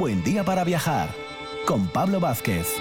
buen día para viajar. Con Pablo Vázquez.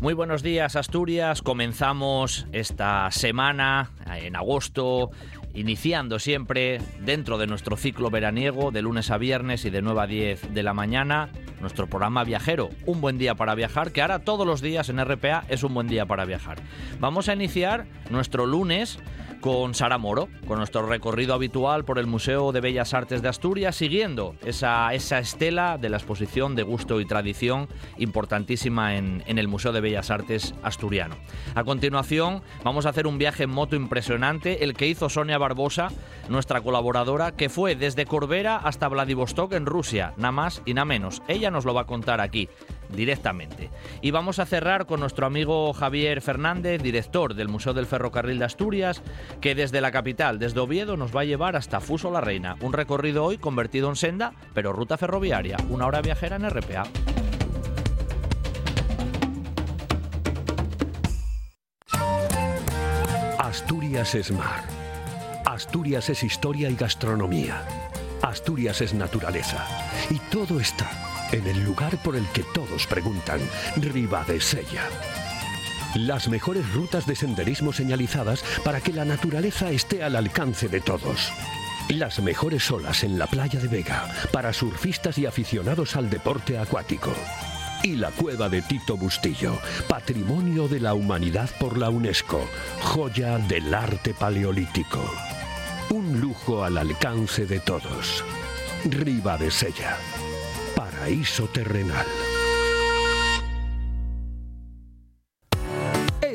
Muy buenos días Asturias, comenzamos esta semana en agosto, iniciando siempre dentro de nuestro ciclo veraniego de lunes a viernes y de 9 a 10 de la mañana, nuestro programa viajero, un buen día para viajar, que ahora todos los días en RPA es un buen día para viajar. Vamos a iniciar nuestro lunes con Sara Moro, con nuestro recorrido habitual por el Museo de Bellas Artes de Asturias, siguiendo esa, estela de la exposición de gusto y tradición importantísima en, en el Museo de Bellas Artes asturiano. A continuación, vamos a hacer un viaje en moto impresionante, el que hizo Sonia Barbosa, nuestra colaboradora, que fue desde Corbera hasta Vladivostok en Rusia, nada más y nada menos. Ella nos lo va a contar aquí directamente. Y vamos a cerrar con nuestro amigo Javier Fernández, director del Museo del Ferrocarril de Asturias, que desde la capital, desde Oviedo, nos va a llevar hasta Fuso la Reina. Un recorrido hoy convertido en senda, pero ruta ferroviaria, una hora viajera en RPA. Asturias es mar. Asturias es historia y gastronomía. Asturias es naturaleza. Y todo está en el lugar por el que todos preguntan, Ribadesella. Las mejores rutas de senderismo señalizadas para que la naturaleza esté al alcance de todos. Las mejores olas en la playa de Vega para surfistas y aficionados al deporte acuático. Y la cueva de Tito Bustillo, patrimonio de la humanidad por la UNESCO, joya del arte paleolítico. Un lujo al alcance de todos. Ribadesella paraíso terrenal.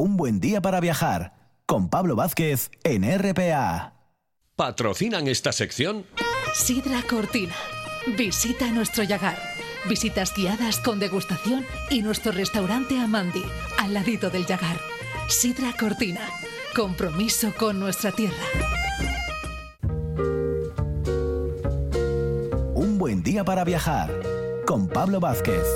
Un buen día para viajar con Pablo Vázquez en RPA. ¿Patrocinan esta sección? Sidra Cortina. Visita nuestro Yagar. Visitas guiadas con degustación y nuestro restaurante Amandi, al ladito del Yagar. Sidra Cortina. Compromiso con nuestra tierra. Un buen día para viajar con Pablo Vázquez.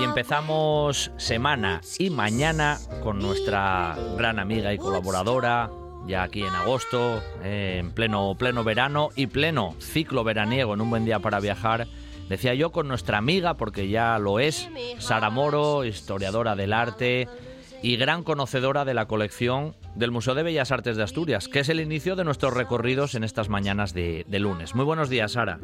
Y empezamos semana y mañana con nuestra gran amiga y colaboradora, ya aquí en agosto, eh, en pleno, pleno verano y pleno ciclo veraniego, en un buen día para viajar. Decía yo con nuestra amiga, porque ya lo es, Sara Moro, historiadora del arte y gran conocedora de la colección del Museo de Bellas Artes de Asturias, que es el inicio de nuestros recorridos en estas mañanas de, lunes. Muy buenos días, Sara.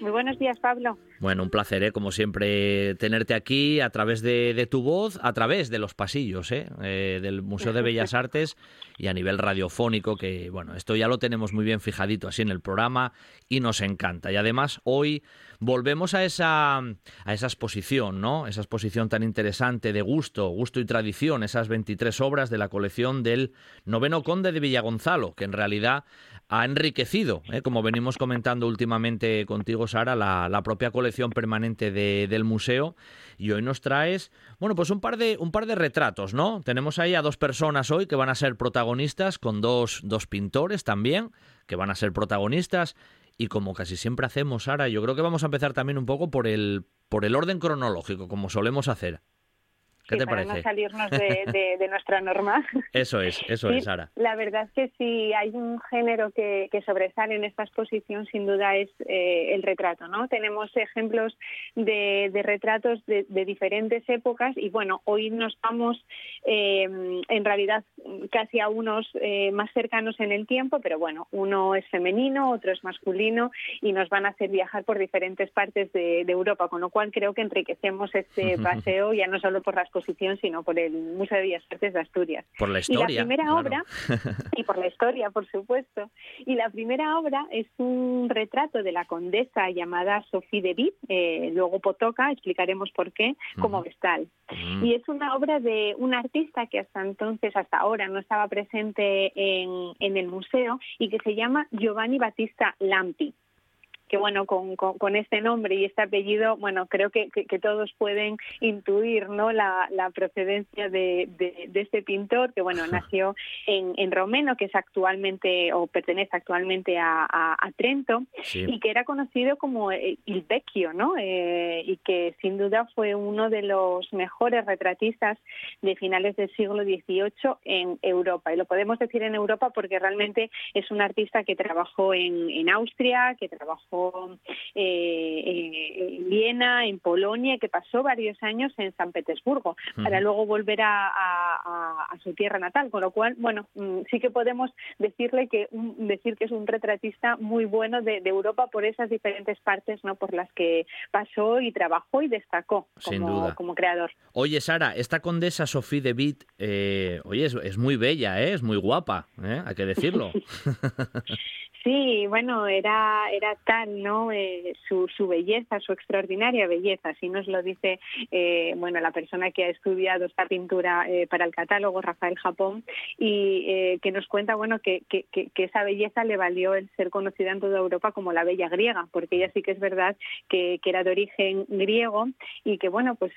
Muy buenos días, Pablo. Bueno, un placer, ¿eh? como siempre, tenerte aquí a través de, de tu voz, a través de los pasillos ¿eh? Eh, del Museo de Bellas Artes y a nivel radiofónico, que bueno, esto ya lo tenemos muy bien fijadito así en el programa y nos encanta. Y además hoy volvemos a esa, a esa exposición, ¿no? Esa exposición tan interesante de gusto, gusto y tradición, esas 23 obras de la colección del noveno conde de Villagonzalo, que en realidad ha enriquecido, ¿eh? como venimos comentando últimamente contigo, Sara, la, la propia colección permanente de, del museo. Y hoy nos traes, bueno, pues un par de un par de retratos, ¿no? Tenemos ahí a dos personas hoy que van a ser protagonistas, con dos, dos pintores también, que van a ser protagonistas. Y como casi siempre hacemos, Sara, yo creo que vamos a empezar también un poco por el, por el orden cronológico, como solemos hacer. ¿Qué Sí, te para parece? no salirnos de, de- de nuestra norma. Eso es, eso Sí, es, Sara. La verdad es que si hay un género que, que sobresale en esta exposición, sin duda es eh, el retrato. ¿no? Tenemos ejemplos de, de retratos de, diferentes épocas y bueno, hoy nos vamos eh, en realidad casi a unos eh, más cercanos en el tiempo, pero bueno, uno es femenino, otro es masculino y nos van a hacer viajar por diferentes partes de, de Europa, con lo cual creo que enriquecemos este paseo ya no solo por las exposición, sino por el Museo de Bellas Artes de Asturias. Por la historia. Y la primera obra, y por la historia, por supuesto. Y la primera obra es un retrato de la condesa llamada Sophie de Vitt, eh, luego Potoca, explicaremos por qué, como Vestal. Y es una obra de un artista que hasta entonces, hasta ahora, no estaba presente en, en el museo y que se llama Giovanni Battista Lampi que bueno, con, con, este nombre y este apellido, bueno, creo que, que, todos pueden intuir ¿no? la, la procedencia de, de, este pintor, que bueno, nació en, en Romeno, que es actualmente o pertenece actualmente a, a, Trento, y que era conocido como Il Vecchio, ¿no? Eh, y que sin duda fue uno de los mejores retratistas de finales del siglo XVIII en Europa. Y lo podemos decir en Europa porque realmente es un artista que trabajó en, en Austria, que trabajó eh, en Viena, en Polonia, que pasó varios años en San Petersburgo, para luego volver a, su tierra natal. Con lo cual, bueno, mm, sí que podemos decirle que decir que es un retratista muy bueno de, Europa por esas diferentes partes, no, por las que pasó y trabajó y destacó como, como creador. Oye, Sara, esta condesa Sophie de Witt, eh, oye, es, muy bella, ¿eh? es muy guapa, ¿eh? hay que decirlo. Sí, bueno, era, era tal, ¿no? Eh, su, belleza, su extraordinaria belleza, así nos lo dice, eh, bueno, la persona que ha estudiado esta pintura eh, para el catálogo, Rafael Japón, y que nos cuenta, bueno, que, esa belleza le valió el ser conocida en toda Europa como la bella griega, porque ella sí que es verdad que, era de origen griego y que, bueno, pues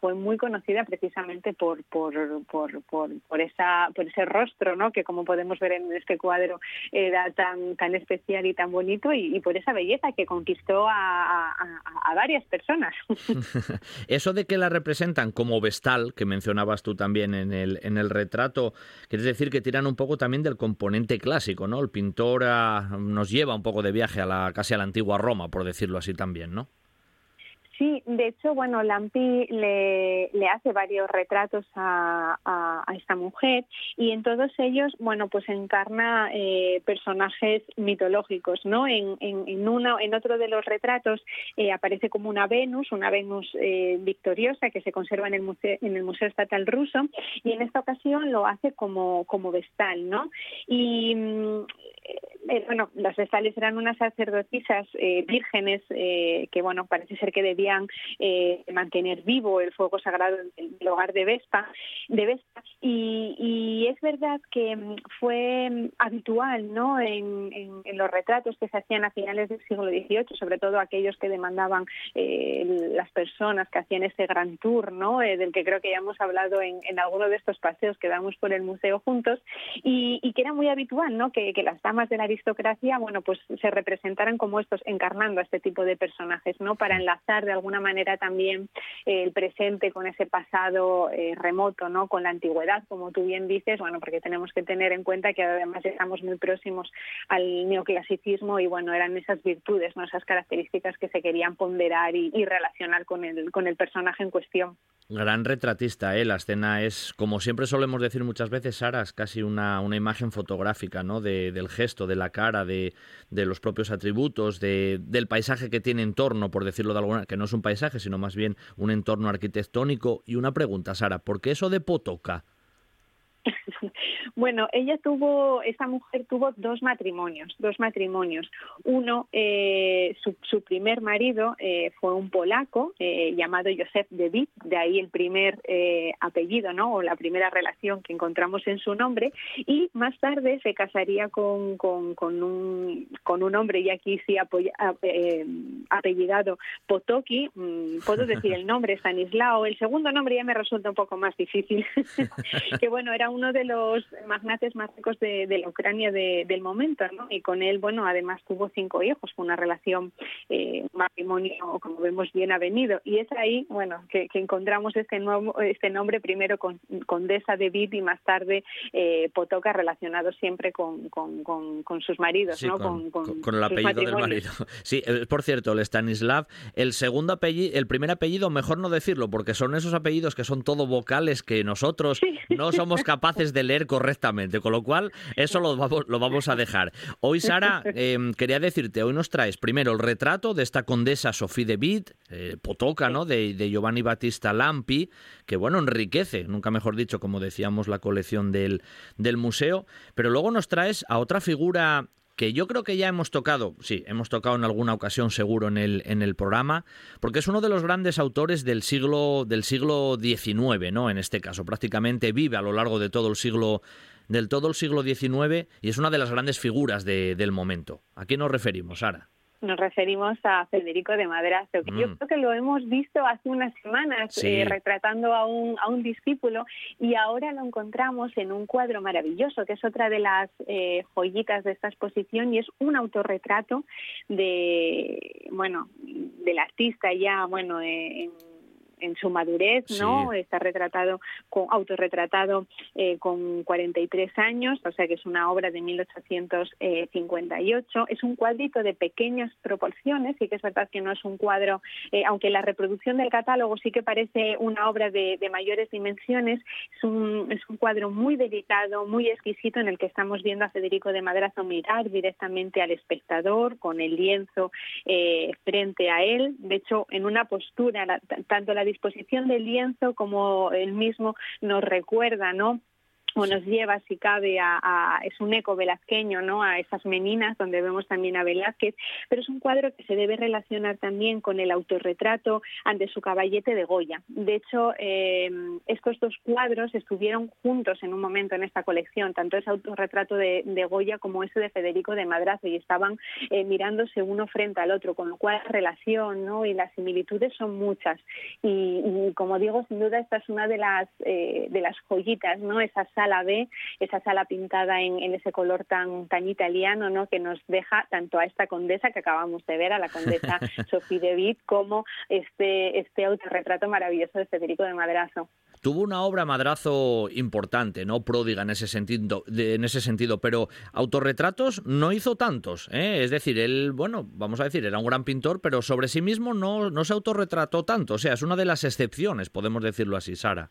fue muy conocida precisamente por, por, por, por, por, esa, por ese rostro, ¿no? Que como podemos ver en este cuadro era tan tan especial y tan bonito y, por esa belleza que conquistó a, varias personas. Eso de que la representan como vestal, que mencionabas tú también en el, en el retrato, quiere decir que tiran un poco también del componente clásico, ¿no? El pintor ah, nos lleva un poco de viaje a la casi a la antigua Roma, por decirlo así también, ¿no? Sí, de hecho, bueno, Lampi le, hace varios retratos a, esta mujer y en todos ellos, bueno, pues encarna eh, personajes mitológicos, ¿no? En, en, en, en otro de los retratos eh, aparece como una Venus, una Venus eh, victoriosa que se conserva en el, museo, en el Museo Estatal Ruso y en esta ocasión lo hace como, como vestal, ¿no? Y mm, eh, bueno, las vestales eran unas sacerdotisas eh, vírgenes eh, que, bueno, parece ser que debían mantener vivo el fuego sagrado del hogar de Vespa, de Vespa y, es verdad que mm, fue mm, habitual, ¿no? En, los retratos que se hacían a finales del siglo XVIII, sobre todo aquellos que demandaban las personas que hacían ese gran tour, ¿no? del que creo que ya hemos hablado en, en alguno de estos paseos que damos por el museo juntos y, que era muy habitual, ¿no? Que, que las damas de la aristocracia, bueno, pues se representaran como estos, encarnando a este tipo de personajes, ¿no? Para enlazar de alguna manera también eh, el presente con ese pasado eh, remoto, ¿no? Con la antigüedad, como tú bien dices, bueno, porque tenemos que tener en cuenta que además estamos muy próximos al neoclasicismo y, bueno, eran esas virtudes, ¿no? Esas características que se querían ponderar y, relacionar con el, con el personaje en cuestión. Gran retratista, ¿eh? La escena es, como siempre solemos decir muchas veces, Sara, es casi una, una imagen fotográfica, ¿no? De, del gesto, de la cara, de, de los propios atributos, de, del paisaje que tiene en torno, por decirlo de alguna que no es un paisaje, sino más bien un entorno arquitectónico. Y una pregunta, Sara, ¿por qué eso de Potoca? Bueno, ella tuvo, esa mujer tuvo dos matrimonios, dos matrimonios. Uno, eh, su, primer marido eh, fue un polaco eh, llamado Josef de Witt, de ahí el primer apellido, ¿no? O la primera relación que encontramos en su nombre. Y más tarde se casaría con, con, con un, con un hombre, y aquí sí apellidado Potoki, mm, puedo decir el nombre, Stanislao. El segundo nombre ya me resulta un poco más difícil, que bueno, era uno de los magnates más ricos de, la Ucrania del momento, ¿no? Y con él, bueno, además tuvo cinco hijos, fue una relación, eh, un matrimonio, como vemos, bien avenido. Y es ahí, bueno, que, encontramos este nuevo, este nombre primero con Condesa de Vid y más tarde eh, Potoca relacionado siempre con, con, sus maridos, ¿no? Con, el apellido del marido. Sí, eh, por cierto, el Stanislav, el segundo apellido, el primer apellido, mejor no decirlo, porque son esos apellidos que son todo vocales que nosotros no somos capaces de leer correctamente con lo cual eso lo vamos, lo vamos a dejar. Hoy, Sara, em, quería decirte, hoy nos traes primero el retrato de esta condesa Sophie de Witt, eh, Potoca, ¿no? De, de, Giovanni Battista Lampi, que bueno, enriquece, nunca mejor dicho, como decíamos, la colección del, del museo, pero luego nos traes a otra figura que yo creo que ya hemos tocado, sí, hemos tocado en alguna ocasión seguro en el, en el programa, porque es uno de los grandes autores del siglo, del siglo XIX, ¿no? En este caso, prácticamente vive a lo largo de todo el siglo del todo el siglo XIX y es una de las grandes figuras de, del momento. ¿A qué nos referimos, Sara? Nos referimos a Federico de Madrazo, que yo mm. creo que lo hemos visto hace unas semanas eh, retratando a un, a un discípulo y ahora lo encontramos en un cuadro maravilloso, que es otra de las eh, joyitas de esta exposición y es un autorretrato de, bueno, del artista ya, bueno, eh, en en su madurez, ¿no? Está retratado, con, autorretratado eh, con 43 años, o sea que es una obra de 1858. Es un cuadrito de pequeñas proporciones, y que es verdad que no es un cuadro, eh, aunque la reproducción del catálogo sí que parece una obra de, mayores dimensiones, es un, es un cuadro muy delicado, muy exquisito, en el que estamos viendo a Federico de Madrazo mirar directamente al espectador con el lienzo eh, frente a él. De hecho, en una postura, tanto la disposición del lienzo como el mismo nos recuerda, ¿no? O nos lleva, si cabe, a, es un eco velazqueño, ¿no? A esas meninas donde vemos también a Velázquez, pero es un cuadro que se debe relacionar también con el autorretrato ante su caballete de Goya. De hecho, eh, estos dos cuadros estuvieron juntos en un momento en esta colección, tanto ese autorretrato de, Goya como ese de Federico de Madrazo, y estaban eh, mirándose uno frente al otro, con lo cual la relación ¿no? y las similitudes son muchas. Y, como digo, sin duda esta es una de las, eh, de las joyitas, ¿no? Esas sala B, esa sala pintada en, ese color tan, tan italiano, ¿no? que nos deja tanto a esta condesa que acabamos de ver, a la condesa Sophie de Witt, como este, este autorretrato maravilloso de Federico de Madrazo. Tuvo una obra madrazo importante, no pródiga en ese sentido, en ese sentido, pero autorretratos no hizo tantos. ¿eh? Es decir, él, bueno, vamos a decir, era un gran pintor, pero sobre sí mismo no, no se autorretrató tanto. O sea, es una de las excepciones, podemos decirlo así, Sara.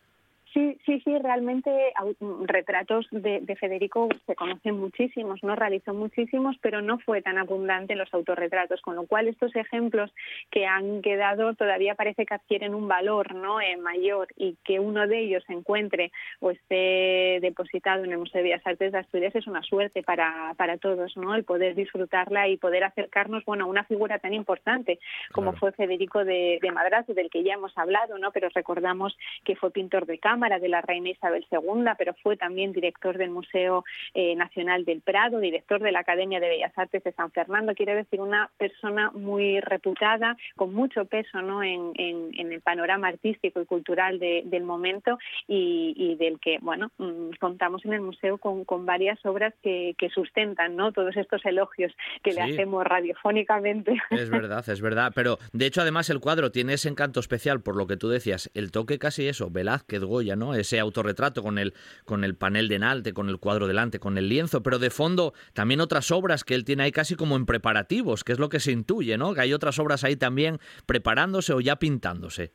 Sí, sí, realmente mm, retratos de, Federico se conocen muchísimos, no realizó muchísimos, pero no fue tan abundante los autorretratos, con lo cual estos ejemplos que han quedado todavía parece que adquieren un valor no eh, mayor y que uno de ellos se encuentre o esté depositado en el Museo de Bellas Artes de Asturias es una suerte para, para todos, ¿no? El poder disfrutarla y poder acercarnos, bueno, a una figura tan importante como fue Federico de, de Madrazo, del que ya hemos hablado, ¿no? Pero recordamos que fue pintor de cámara de la reina Isabel II, pero fue también director del Museo eh, Nacional del Prado, director de la Academia de Bellas Artes de San Fernando. Quiere decir, una persona muy reputada, con mucho peso ¿no? en, el panorama artístico y cultural del momento y, del que bueno mm, contamos en el museo con, varias obras que, sustentan ¿no? todos estos elogios que le hacemos radiofónicamente. Es verdad, es verdad. Pero de hecho, además, el cuadro tiene ese encanto especial por lo que tú decías, el toque casi eso, Velázquez, Goya, ese autorretrato con el, con el panel de enalte, con el cuadro delante, con el lienzo, pero de fondo también otras obras que él tiene ahí casi como en preparativos, que es lo que se intuye, ¿no? Que hay otras obras ahí también preparándose o ya pintándose.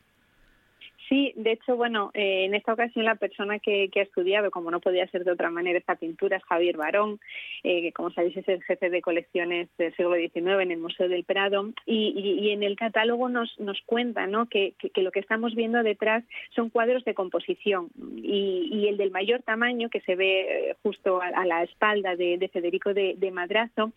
Sí, de hecho, bueno, eh, en esta ocasión la persona que, ha estudiado, como no podía ser de otra manera, esta pintura es Javier Barón, eh, que como sabéis es el jefe de colecciones del siglo XIX en el Museo del Prado, y, en el catálogo nos, nos cuenta ¿no? que, lo que estamos viendo detrás son cuadros de composición, y, el del mayor tamaño, que se ve eh, justo a, la espalda de, Federico de, Madrazo,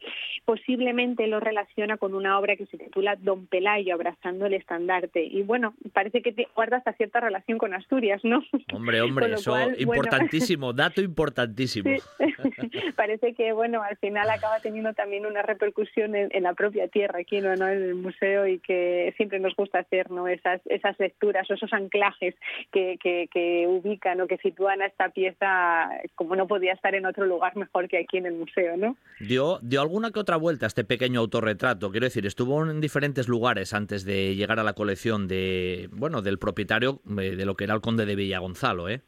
posiblemente lo relaciona con una obra que se titula Don Pelayo abrazando el estandarte. Y bueno, parece que te guarda hasta cierta relación con Asturias, ¿no? Hombre, hombre, eso importantísimo, dato importantísimo. Parece que, bueno, al final acaba teniendo también una repercusión en, la propia tierra aquí, ¿no? En el museo y que siempre nos gusta hacer, ¿no? Esas, esas lecturas o esos anclajes que, que, ubican o que sitúan a esta pieza como no podía estar en otro lugar mejor que aquí en el museo, ¿no? Dio, dio alguna que otra vuelta a este pequeño autorretrato, quiero decir, estuvo en diferentes lugares antes de llegar a la colección de, bueno, del propietario eh, de lo que era el conde de Villagonzalo, ¿eh?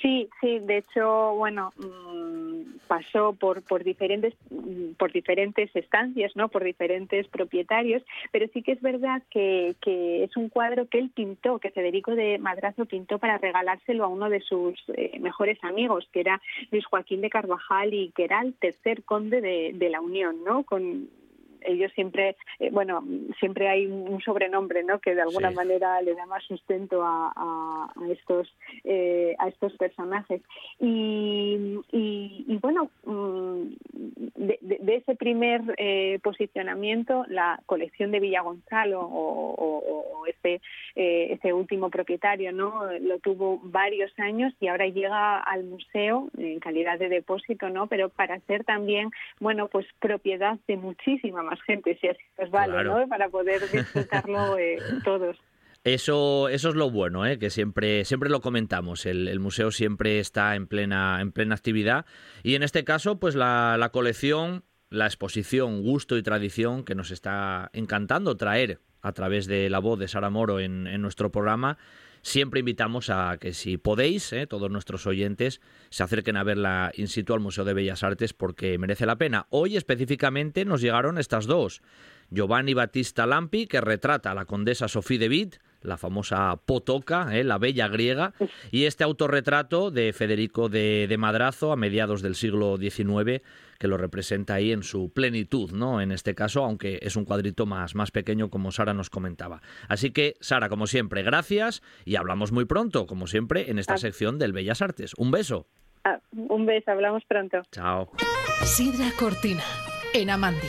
Sí, sí, de hecho, bueno, mm, pasó por, por diferentes por diferentes estancias, ¿no? Por diferentes propietarios, pero sí que es verdad que, que es un cuadro que él pintó, que Federico de Madrazo pintó para regalárselo a uno de sus eh, mejores amigos, que era Luis Joaquín de Carvajal y que era el tercer conde de, de la Unión, ¿no? Con ellos siempre, eh, bueno, siempre hay un sobrenombre, ¿no? Que de alguna manera le da más sustento a, a, estos eh, a estos personajes. Y, y, bueno, mm, de, de, ese primer eh, posicionamiento, la colección de Villa Gonzalo o, o, ese ese último propietario, ¿no? Lo tuvo varios años y ahora llega al museo en calidad de depósito, ¿no? Pero para ser también, bueno, pues propiedad de muchísima más gente, si así nos vale, ¿no? Para poder disfrutarlo eh, todos. Eso, eso es lo bueno, ¿eh? que siempre, siempre lo comentamos. El, museo siempre está en plena, en plena actividad. Y en este caso, pues la, la colección, la exposición, gusto y tradición que nos está encantando traer a través de la voz de Sara Moro en, en nuestro programa siempre invitamos a que si podéis, eh, todos nuestros oyentes, se acerquen a verla in situ al Museo de Bellas Artes porque merece la pena. Hoy específicamente nos llegaron estas dos. Giovanni Battista Lampi, que retrata a la condesa Sophie de Witt, la famosa Potoca, ¿eh? la bella griega, y este autorretrato de Federico de, de, Madrazo a mediados del siglo XIX, que lo representa ahí en su plenitud, ¿no? En este caso, aunque es un cuadrito más, más pequeño, como Sara nos comentaba. Así que, Sara, como siempre, gracias y hablamos muy pronto, como siempre, en esta ah. sección del Bellas Artes. Un beso. Ah, un beso, hablamos pronto. Chao. Sidra Cortina, en Amandi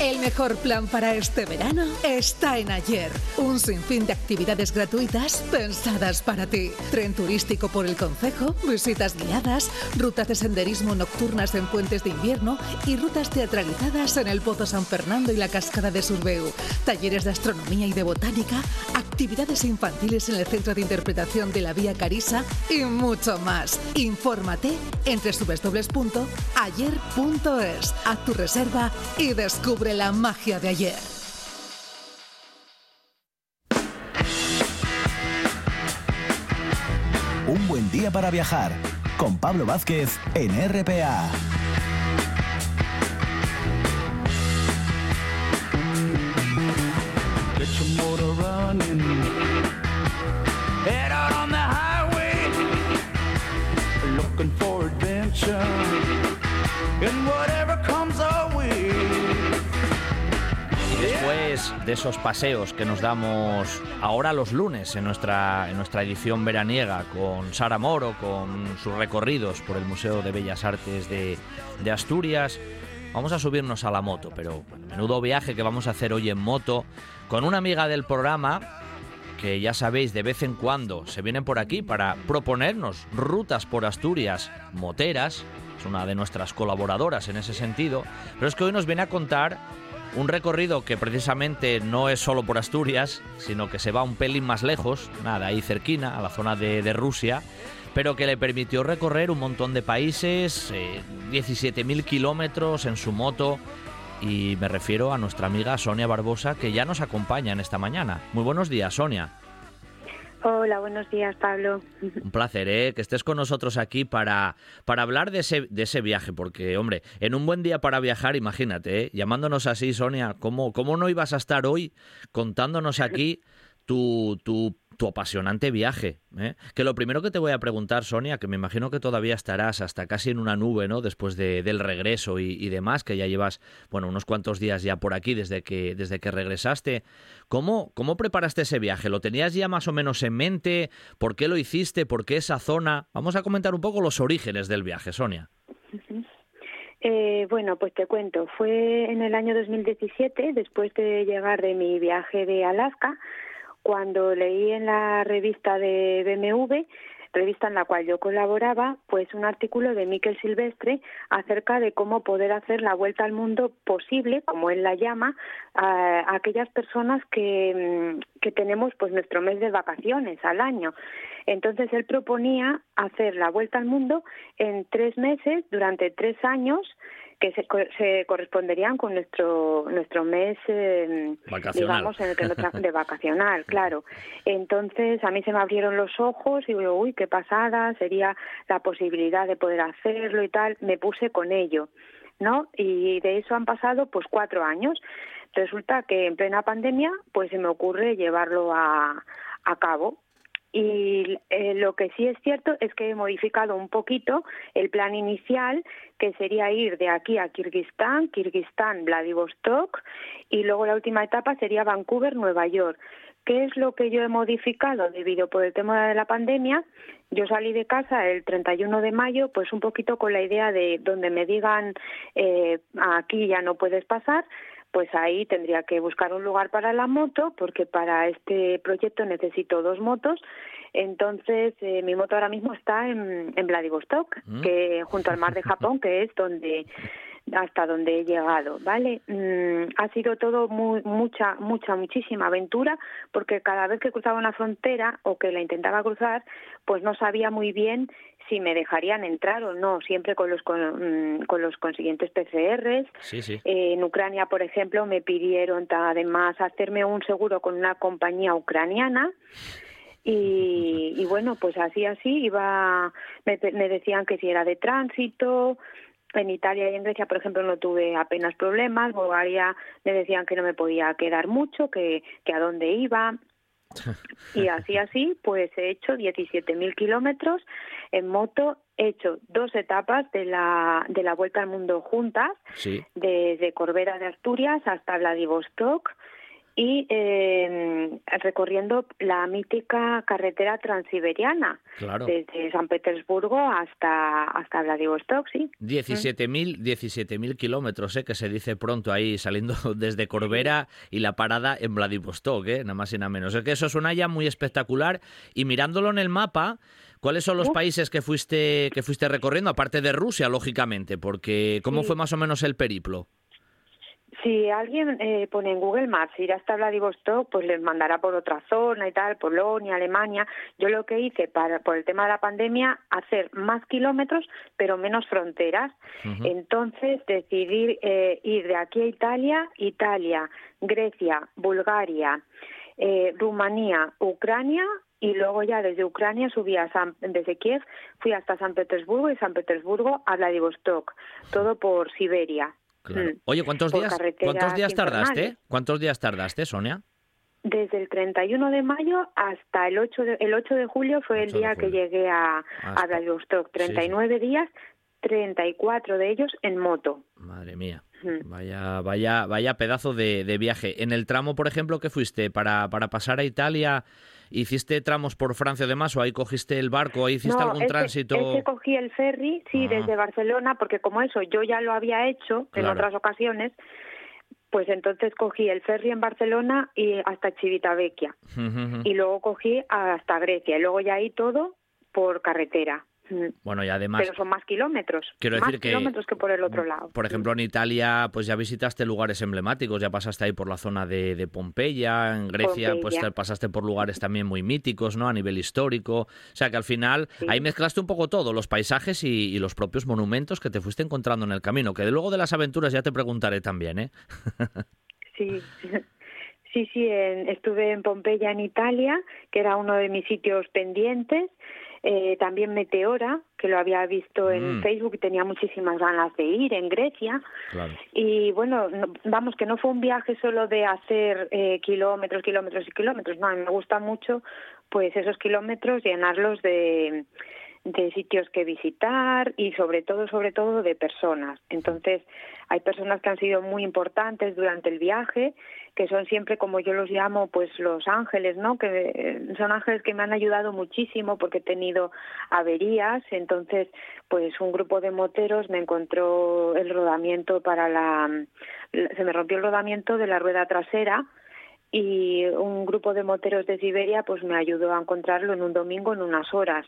El mejor plan para este verano está en Ayer. Un sinfín de actividades gratuitas pensadas para ti. Tren turístico por el Concejo, visitas guiadas, rutas de senderismo nocturnas en puentes de invierno y rutas teatralizadas en el Pozo San Fernando y la Cascada de Surbeu. Talleres de astronomía y de botánica, actividades infantiles en el Centro de Interpretación de la Vía Carisa y mucho más. Infórmate en www.ayer.es. Haz tu reserva y descubre la magia de ayer. Un buen día para viajar con Pablo Vázquez en RPA. Get your motor running. De esos paseos que nos damos ahora los lunes en nuestra, en nuestra edición veraniega con Sara Moro, con sus recorridos por el Museo de Bellas Artes de, Asturias, vamos a subirnos a la moto, pero menudo viaje que vamos a hacer hoy en moto con una amiga del programa que ya sabéis de vez en cuando se vienen por aquí para proponernos rutas por Asturias moteras, es una de nuestras colaboradoras en ese sentido, pero es que hoy nos viene a contar un recorrido que precisamente no es solo por Asturias, sino que se va un pelín más lejos, nada, ahí cerquina, a la zona de, Rusia, pero que le permitió recorrer un montón de países, 17.000 eh, kilómetros en su moto, y me refiero a nuestra amiga Sonia Barbosa, que ya nos acompaña en esta mañana. Muy buenos días, Sonia. Hola, buenos días, Pablo. Un placer, ¿eh? Que estés con nosotros aquí para, para hablar de ese, de ese viaje, porque, hombre, en un buen día para viajar, imagínate, ¿eh? llamándonos así, Sonia, ¿cómo, ¿cómo no ibas a estar hoy contándonos aquí tu, tu tu apasionante viaje. ¿eh? Que lo primero que te voy a preguntar, Sonia, que me imagino que todavía estarás hasta casi en una nube, ¿no? Después de, del regreso y, demás, que ya llevas, bueno, unos cuantos días ya por aquí desde que, desde que regresaste. ¿Cómo, ¿Cómo preparaste ese viaje? ¿Lo tenías ya más o menos en mente? ¿Por qué lo hiciste? ¿Por qué esa zona? Vamos a comentar un poco los orígenes del viaje, Sonia. Eh, bueno, pues te cuento. Fue en el año 2017, después de llegar de mi viaje de Alaska, cuando leí en la revista de BMW revista en la cual yo colaboraba, pues un artículo de Miquel Silvestre acerca de cómo poder hacer la vuelta al mundo posible, como él la llama, a aquellas personas que, mm, que tenemos pues nuestro mes de vacaciones al año. Entonces él proponía hacer la vuelta al mundo en tres meses, durante tres años, que se, se corresponderían con nuestro nuestro mes eh, digamos en el que de vacacional claro. Entonces a mí se me abrieron los ojos y digo uy qué pasada sería la posibilidad de poder hacerlo y tal me puse con ello no y de eso han pasado pues cuatro años. Resulta que en plena pandemia pues se me ocurre llevarlo a, a cabo y eh, lo que sí es cierto es que he modificado un poquito el plan inicial, que sería ir de aquí a Kirguistán, Kirguistán, Vladivostok, y luego la última etapa sería Vancouver, Nueva York. ¿Qué es lo que yo he modificado debido por el tema de la pandemia? Yo salí de casa el 31 de mayo, pues un poquito con la idea de donde me digan eh, aquí ya no puedes pasar, pues ahí tendría que buscar un lugar para la moto, porque para este proyecto necesito dos motos. Entonces, eh, mi moto ahora mismo está en, Vladivostok, mm. que junto al mar de Japón, que es donde hasta donde he llegado, ¿vale? Mm, ha sido todo muy, mucha, mucha, muchísima aventura, porque cada vez que cruzaba una frontera o que la intentaba cruzar, pues no sabía muy bien si me dejarían entrar o no, siempre con los con, mm, los consiguientes PCRs. Eh, en Ucrania, por ejemplo, me pidieron además hacerme un seguro con una compañía ucraniana. Y, bueno, pues así, así, iba, me, me decían que si era de tránsito, en Italia y en Grecia, por ejemplo, no tuve apenas problemas. Bulgaria me decían que no me podía quedar mucho, que, que a dónde iba. Y así, así, pues he hecho 17.000 kilómetros en moto. He hecho dos etapas de la, de la Vuelta al Mundo juntas, desde Corbera de Asturias hasta Vladivostok y eh, recorriendo la mítica carretera transiberiana desde San Petersburgo hasta hasta Vladivostok, sí. 17.000 17.000 kilómetros, ¿eh? que se dice pronto ahí saliendo desde Corbera y la parada en Vladivostok, ¿eh? nada más y nada menos. Es que eso suena ya muy espectacular y mirándolo en el mapa, ¿cuáles son los países que fuiste que fuiste recorriendo aparte de Rusia, lógicamente? Porque ¿cómo fue más o menos el periplo? Si alguien eh, pone en Google Maps ir hasta Vladivostok, pues les mandará por otra zona y tal, Polonia, Alemania. Yo lo que hice para, por el tema de la pandemia, hacer más kilómetros, pero menos fronteras. Entonces decidí eh, ir de aquí a Italia, Italia, Grecia, Bulgaria, eh, Rumanía, Ucrania y luego ya desde Ucrania subí a San, desde Kiev, fui hasta San Petersburgo y San Petersburgo a Vladivostok, todo por Siberia. Mm. Oye, ¿cuántos días, ¿cuántos días tardaste? ¿Cuántos días tardaste, Sonia? Desde el 31 de mayo hasta el 8 de, el 8 de julio fue el día que llegué a, a Vladivostok. 39 días, 34 de ellos en moto. Madre mía. Vaya, vaya, vaya pedazo de, de, viaje. En el tramo, por ejemplo, que fuiste para, para pasar a Italia, ¿hiciste tramos por Francia además o ahí cogiste el barco, ahí hiciste algún tránsito? Ese cogí el ferry, sí, ah. desde Barcelona, porque como eso yo ya lo había hecho en otras ocasiones, pues entonces cogí el ferry en Barcelona y hasta Civitavecchia. y luego cogí hasta Grecia. Y luego ya ahí todo por carretera. Bueno, y además... Pero son más kilómetros. Quiero más decir kilómetros que por el otro lado. Por ejemplo, en Italia, pues ya visitaste lugares emblemáticos, ya pasaste ahí por la zona de, Pompeya, en Grecia, pues pasaste por lugares también muy míticos, ¿no? A nivel histórico. O sea que al final ahí mezclaste un poco todo, los paisajes y, los propios monumentos que te fuiste encontrando en el camino, que luego de las aventuras ya te preguntaré también, ¿eh? sí. Sí, sí, estuve en Pompeya, en Italia, que era uno de mis sitios pendientes. Eh, también Meteora, que lo había visto en Mm. Facebook y tenía muchísimas ganas de ir en Grecia. Claro. Y bueno, no- vamos, que no fue un viaje solo de hacer eh, kilómetros, kilómetros y kilómetros, no, a mí me gusta mucho pues esos kilómetros llenarlos de, de sitios que visitar y sobre todo, sobre todo de personas. Entonces, hay personas que han sido muy importantes durante el viaje, que son siempre, como yo los llamo, pues los ángeles, ¿no? Que eh, son ángeles que me han ayudado muchísimo porque he tenido averías. Entonces, pues un grupo de moteros me encontró el rodamiento para la, se me rompió el rodamiento de la rueda trasera y un grupo de moteros de Siberia pues me ayudó a encontrarlo en un domingo en unas horas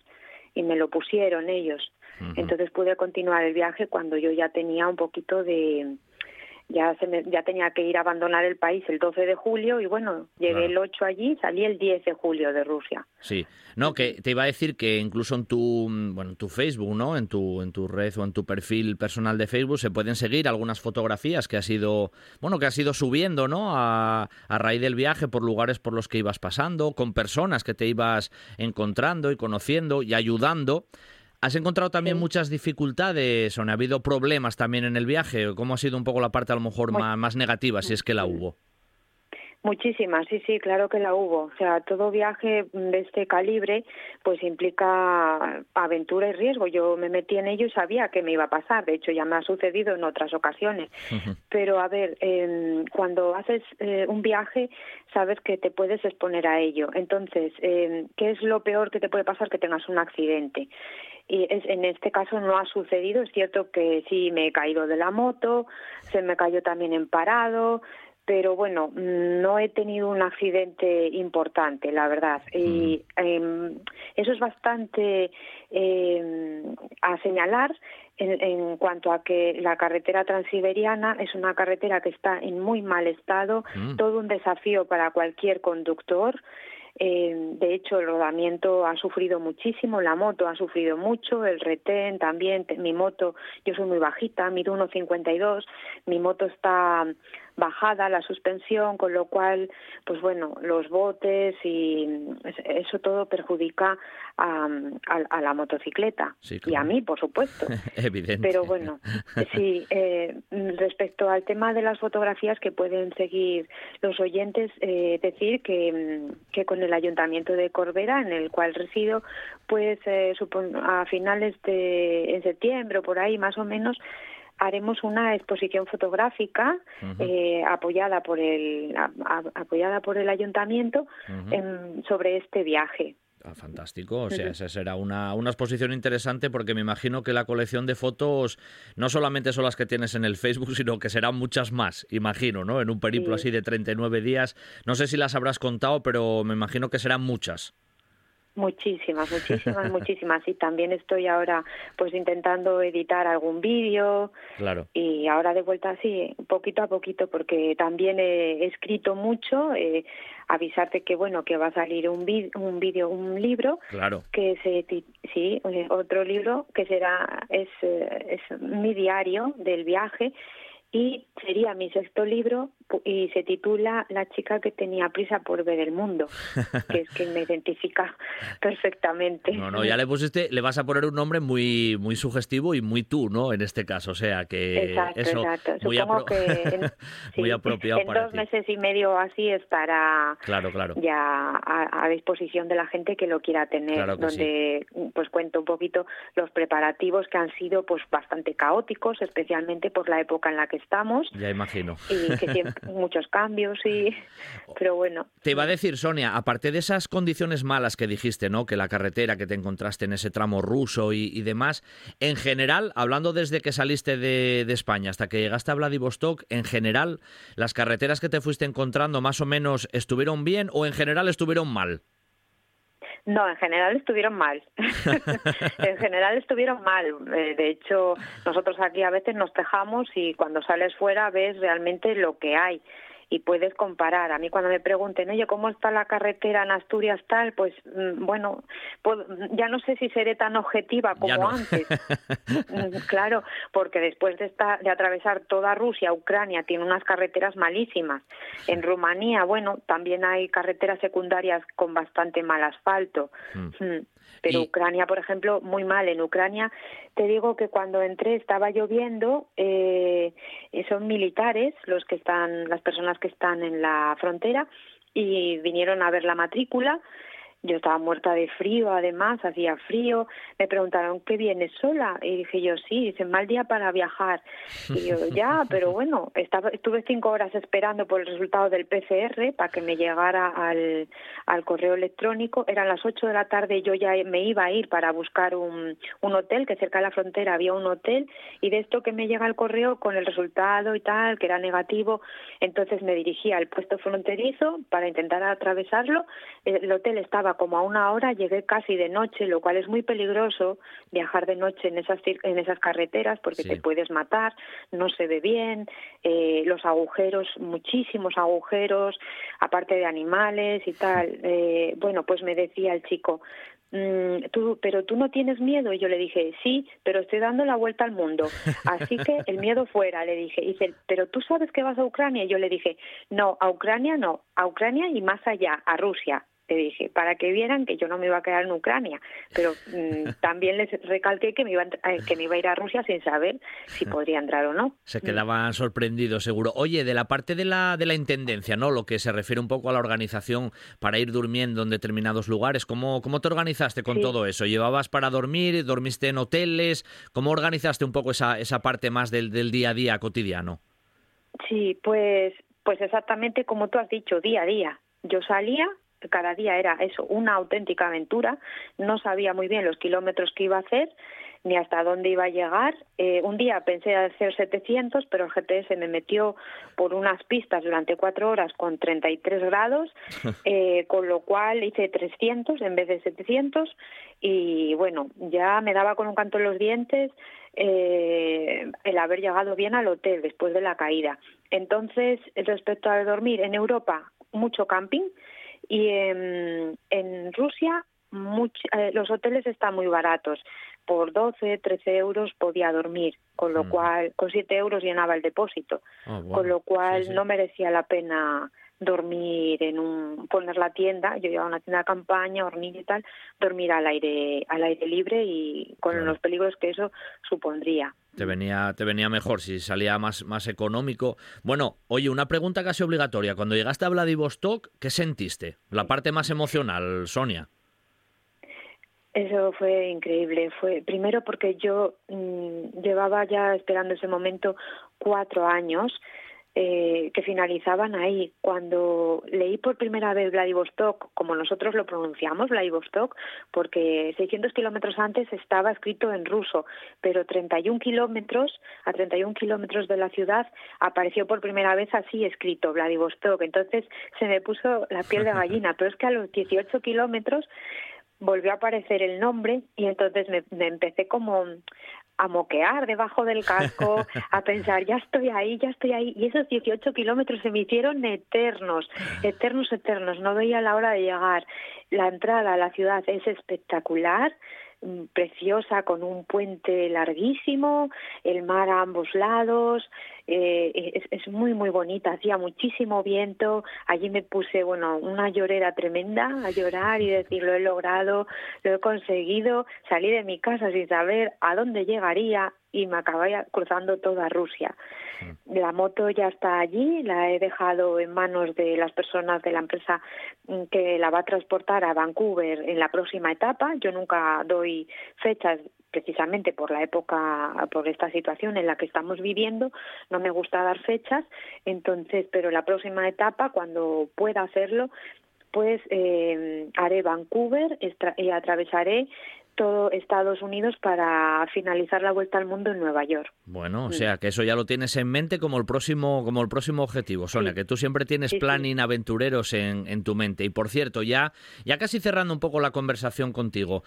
y me lo pusieron ellos. Entonces pude continuar el viaje cuando yo ya tenía un poquito de ya se me- ya tenía que ir a abandonar el país el 12 de julio y bueno, llegué Claro. el 8 allí, salí el 10 de julio de Rusia. Sí, no, que te iba a decir que incluso en tu, bueno, en tu Facebook, ¿no? En tu, en tu red o en tu perfil personal de Facebook se pueden seguir algunas fotografías que has ido, bueno, que has ido subiendo, ¿no? A, a raíz del viaje por lugares por los que ibas pasando, con personas que te ibas encontrando y conociendo y ayudando. ¿Has encontrado también muchas dificultades o no ha habido problemas también en el viaje? ¿Cómo ha sido un poco la parte a lo mejor más, más negativa, si es que la hubo? Muchísimas, sí, sí, claro que la hubo. O sea, todo viaje de este calibre pues implica aventura y riesgo. Yo me metí en ello y sabía que me iba a pasar. De hecho, ya me ha sucedido en otras ocasiones. Pero a ver, em, cuando haces eh, un viaje, sabes que te puedes exponer a ello. Entonces, em, ¿qué es lo peor que te puede pasar? Que tengas un accidente. Y es, en este caso no ha sucedido. Es cierto que sí me he caído de la moto, se me cayó también en parado, pero bueno, mm, no he tenido un accidente importante, la verdad. Y em, eso es bastante em, a señalar en, en cuanto a que la carretera transiberiana es una carretera que está en muy mal estado, Mm. todo un desafío para cualquier conductor. Eh, de hecho, el rodamiento ha sufrido muchísimo, la moto ha sufrido mucho, el retén también. Mi moto, yo soy muy bajita, mido 1,52, mi moto está bajada la suspensión, con lo cual, pues bueno, los botes y es- eso todo perjudica a, a- a la motocicleta Sí, y a mí, por supuesto. Evidente. Pero bueno, sí, eh, respecto al tema de las fotografías que pueden seguir los oyentes, eh, decir que, que con el Ayuntamiento de Corbera, en el cual resido, pues eh, supon- a finales de en septiembre o por ahí más o menos, haremos una exposición fotográfica eh, apoyada por el a- a- apoyada por el ayuntamiento en- sobre este viaje. Ah, fantástico, o sea, esa será una, una exposición interesante porque me imagino que la colección de fotos no solamente son las que tienes en el Facebook, sino que serán muchas más, imagino, ¿no? En un periplo Sí. así de 39 días. No sé si las habrás contado, pero me imagino que serán muchas. Muchísimas, muchísimas, muchísimas. Y también estoy ahora pues intentando editar algún vídeo Claro. y ahora de vuelta así, poquito a poquito, porque también he escrito mucho, eh, avisarte que bueno, que va a salir un un vídeo, un libro Claro. que se sí, eh, otro libro que será es, eh, es mi diario del viaje y sería mi sexto libro y se titula La chica que tenía prisa por ver el mundo, que es que me identifica perfectamente. No, no, ya le pusiste, le vas a poner un nombre muy, muy sugestivo y muy tú, ¿no? En este caso, o sea que Exacto, eso exacto. muy, Supongo apro- que en, muy apropiado en para dos ti. meses y medio así estará Claro, claro. ya a, a disposición de la gente que lo quiera tener, Claro que donde pues cuento un poquito los preparativos que han sido pues bastante caóticos, especialmente por la época en la que estamos Ya imagino. y que siempre muchos cambios y pero bueno. Te iba a decir, Sonia, aparte de esas condiciones malas que dijiste, ¿no? Que la carretera que te encontraste en ese tramo ruso y, y demás, en general, hablando desde que saliste de, de España hasta que llegaste a Vladivostok, en general, ¿las carreteras que te fuiste encontrando más o menos estuvieron bien o en general estuvieron mal? No, en general estuvieron mal. en general estuvieron mal. Eh, de hecho, nosotros aquí a veces nos tejamos y cuando sales fuera ves realmente lo que hay y puedes comparar. A mí cuando me pregunten, oye, ¿cómo está la carretera en Asturias tal? Pues mm, bueno, puedo- ya no sé si seré tan objetiva como no. antes. Mm, claro, porque después de, esta, de atravesar toda Rusia, Ucrania tiene unas carreteras malísimas. En Rumanía, bueno, también hay carreteras secundarias con bastante mal asfalto. Mm. Pero Y- Ucrania, por ejemplo, muy mal. En Ucrania, te digo que cuando entré estaba lloviendo, eh, son militares los que están, las personas que están en la frontera, y vinieron a ver la matrícula. Yo estaba muerta de frío, además, hacía frío. Me preguntaron, ¿qué vienes sola? Y dije yo, sí, dicen, mal día para viajar. Y yo, ya, pero bueno, estaba, estuve cinco horas esperando por el resultado del PCR para que me llegara al, al correo electrónico. Eran las ocho de la tarde y yo ya me iba a ir para buscar un, un hotel, que cerca de la frontera había un hotel. Y de esto que me llega el correo con el resultado y tal, que era negativo, entonces me dirigí al puesto fronterizo para intentar atravesarlo. El hotel estaba como a una hora, llegué casi de noche, lo cual es muy peligroso viajar de noche en esas en esas carreteras porque Sí. te puedes matar, no se ve bien, eh, los agujeros, muchísimos agujeros, aparte de animales y tal. Eh, bueno, pues me decía el chico, "Mm, tú, pero tú no tienes miedo. Y yo le dije, sí, pero estoy dando la vuelta al mundo. Así que el miedo fuera, le dije. Y dice, pero tú sabes que vas a Ucrania. Y yo le dije, no, a Ucrania no, a Ucrania y más allá, a Rusia. Dije, para que vieran que yo no me iba a quedar en Ucrania. Pero mm, también les recalqué que me, iba eh, que me iba a ir a Rusia sin saber si podría entrar o no. Se quedaban sorprendidos, seguro. Oye, de la parte de la, de la intendencia, ¿no? Lo que se refiere un poco a la organización para ir durmiendo en determinados lugares. ¿Cómo, cómo te organizaste con Sí. todo eso? ¿Llevabas para dormir? ¿Dormiste en hoteles? ¿Cómo organizaste un poco esa, esa parte más del, del día a día cotidiano? Sí, pues, pues exactamente como tú has dicho, día a día. Yo salía, cada día era eso, una auténtica aventura. No sabía muy bien los kilómetros que iba a hacer ni hasta dónde iba a llegar. Eh, un día pensé hacer 700, pero el GPS me metió por unas pistas durante cuatro horas con 33 grados, eh, con lo cual hice 300 en vez de 700 y bueno, ya me daba con un canto en los dientes eh, el haber llegado bien al hotel después de la caída. Entonces, respecto a dormir en Europa, mucho camping y en, en Rusia eh, los hoteles están muy baratos. Por 12, 13 euros podía dormir, con lo Mm. cual, con 7 euros llenaba el depósito, Ah, con lo cual sí, sí. no merecía la pena dormir en un poner la tienda yo llevaba una tienda de campaña hornilla y tal dormir al aire al aire libre y con Claro. los peligros que eso supondría Te venía, te venía mejor si salía más, más económico. Bueno, oye, una pregunta casi obligatoria. Cuando llegaste a Vladivostok, ¿qué sentiste? La parte más emocional, Sonia. Eso fue increíble. Fue primero porque yo mm, llevaba ya esperando ese momento cuatro años eh, que finalizaban ahí. Cuando leí por primera vez Vladivostok, como nosotros lo pronunciamos, Vladivostok, porque 600 kilómetros antes estaba escrito en ruso, pero 31 kilómetros, a 31 kilómetros de la ciudad, apareció por primera vez así escrito, Vladivostok. Entonces se me puso la piel de gallina, pero es que a los 18 kilómetros volvió a aparecer el nombre y entonces me, me empecé como a moquear debajo del casco, a pensar, ya estoy ahí, ya estoy ahí. Y esos 18 kilómetros se me hicieron eternos, eternos, eternos. No veía la hora de llegar. La entrada a la ciudad es espectacular, preciosa, con un puente larguísimo, el mar a ambos lados. eh, es, es muy, muy bonita. Hacía muchísimo viento. Allí me puse, bueno, una llorera tremenda a llorar y decir, lo he logrado, lo he conseguido. Salí de mi casa sin saber a dónde llegaría y me acabé cruzando toda Rusia. La moto ya está allí, la he dejado en manos de las personas de la empresa mm, que la va a transportar a Vancouver en la próxima etapa. Yo nunca doy fechas precisamente por la época, por esta situación en la que estamos viviendo, no me gusta dar fechas, entonces, pero la próxima etapa, cuando pueda hacerlo, pues eh, haré Vancouver y atravesaré todo Estados Unidos para finalizar la vuelta al mundo en Nueva York. Bueno, o sea que eso ya lo tienes en mente como el próximo, como el próximo objetivo, Sonia, Sí. que tú siempre tienes sí. planning aventureros en, en tu mente. Y por cierto, ya, ya casi cerrando un poco la conversación contigo,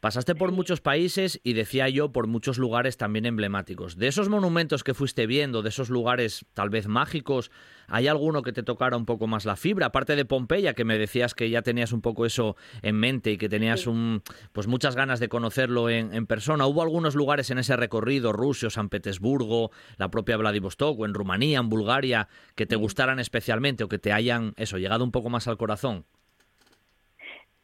pasaste por muchos países y decía yo por muchos lugares también emblemáticos. De esos monumentos que fuiste viendo, de esos lugares tal vez mágicos, ¿hay alguno que te tocara un poco más la fibra? Aparte de Pompeya, que me decías que ya tenías un poco eso en mente y que tenías Sí. un, pues muchas ganas de conocerlo en, en persona. ¿Hubo algunos lugares en ese recorrido, Rusio, San Petersburgo, la propia Vladivostok o en Rumanía, en Bulgaria, que te gustaran especialmente o que te hayan, eso, llegado un poco más al corazón?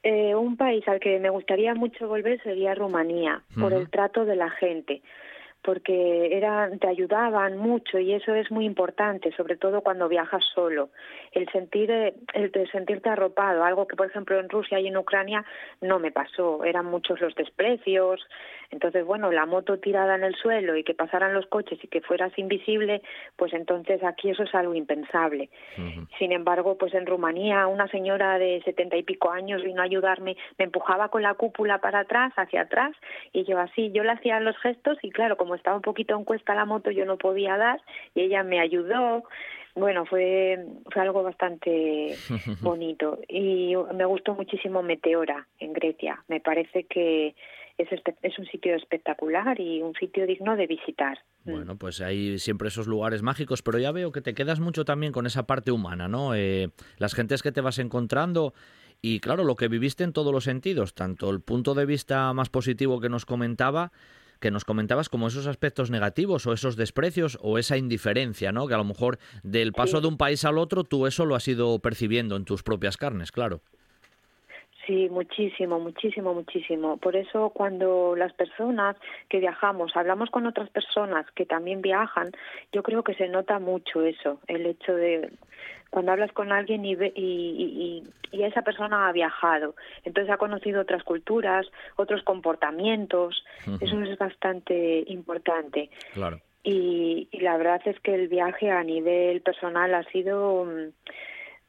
Eh, un país al que me gustaría mucho volver sería Rumanía, por el trato de la gente porque eran, te ayudaban mucho y eso es muy importante, sobre todo cuando viajas solo. El sentir, eh, el sentirte arropado, algo que por ejemplo en Rusia y en Ucrania no me pasó, eran muchos los desprecios. Entonces, bueno, la moto tirada en el suelo y que pasaran los coches y que fueras invisible, pues entonces aquí eso es algo impensable. Sin embargo, pues en Rumanía una señora de setenta y pico años vino a ayudarme, me empujaba con la cúpula para atrás, hacia atrás, y yo así, yo le hacía los gestos y claro, como estaba un poquito en cuesta la moto yo no podía dar y ella me ayudó. Bueno, fue, fue algo bastante bonito y me gustó muchísimo Meteora en Grecia. Me parece que es, es un sitio espectacular y un sitio digno de visitar. Mm. Bueno, pues hay siempre esos lugares mágicos, pero ya veo que te quedas mucho también con esa parte humana, ¿no? Eh, las gentes que te vas encontrando y claro, lo que viviste en todos los sentidos, tanto el punto de vista más positivo que nos comentaba, que nos comentabas como esos aspectos negativos o esos desprecios o esa indiferencia, ¿no? Que a lo mejor del paso de un país al otro tú eso lo has ido percibiendo en tus propias carnes, claro. Sí, muchísimo, muchísimo, muchísimo. Por eso cuando las personas que viajamos hablamos con otras personas que también viajan, yo creo que se nota mucho eso, el hecho de cuando hablas con alguien y, y, y, esa persona ha viajado, entonces ha conocido otras culturas, otros comportamientos, eso es bastante importante. Claro. Y, y, la verdad es que el viaje a nivel personal ha sido mm,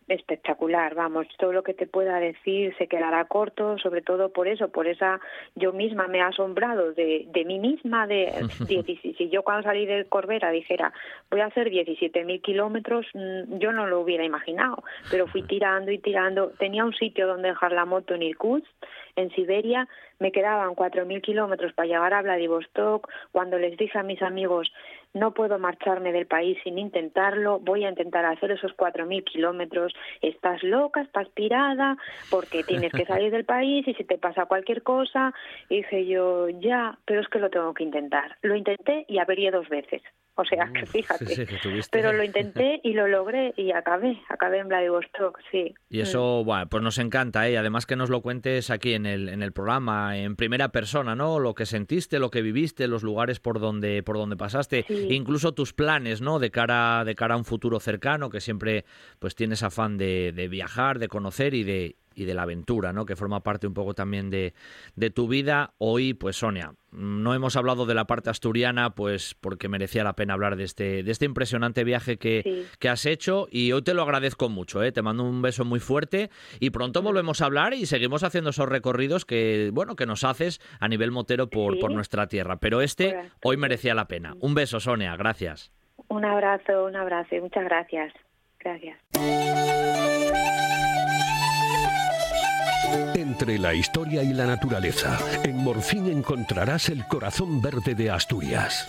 espectacular, vamos, todo lo que te pueda decir se quedará corto, sobre todo por eso, por esa, yo misma me he asombrado de, de mí misma, de, si yo cuando salí de Corbera dijera, voy a hacer 17.000 kilómetros, mm, yo no lo hubiera imaginado, pero fui tirando y tirando, tenía un sitio donde dejar la moto en Irkutsk, en Siberia, me quedaban 4.000 kilómetros para llegar a Vladivostok, cuando les dije a mis amigos, no puedo marcharme del país sin intentarlo, voy a intentar hacer esos 4.000 kilómetros, estás loca, estás pirada, porque tienes que salir del país y si te pasa cualquier cosa, dije yo, ya, pero es que lo tengo que intentar. Lo intenté y avería dos veces. O sea, que fíjate. pero lo intenté y lo logré y acabé, acabé en Vladivostok, sí. Y eso, bueno, pues nos encanta, ¿eh? Además que nos lo cuentes aquí en el, en el programa, en primera persona, ¿no? Lo que sentiste, lo que viviste, los lugares por donde, por donde pasaste, incluso tus planes, ¿no? De cara, de cara a un futuro cercano, que siempre pues tienes afán de, de viajar, de conocer y de, y de la aventura, ¿no? Que forma parte un poco también de, de, tu vida. Hoy, pues Sonia, no hemos hablado de la parte asturiana, pues porque merecía la pena hablar de este, de este impresionante viaje que, que has hecho y hoy te lo agradezco mucho, ¿eh? Te mando un beso muy fuerte y pronto volvemos a hablar y seguimos haciendo esos recorridos que, bueno, que nos haces a nivel motero por, por nuestra tierra. Pero este hoy merecía la pena. Un beso, Sonia, gracias. Un abrazo, un abrazo y muchas gracias. Gracias. Entre la historia y la naturaleza, en Morfín encontrarás el corazón verde de Asturias.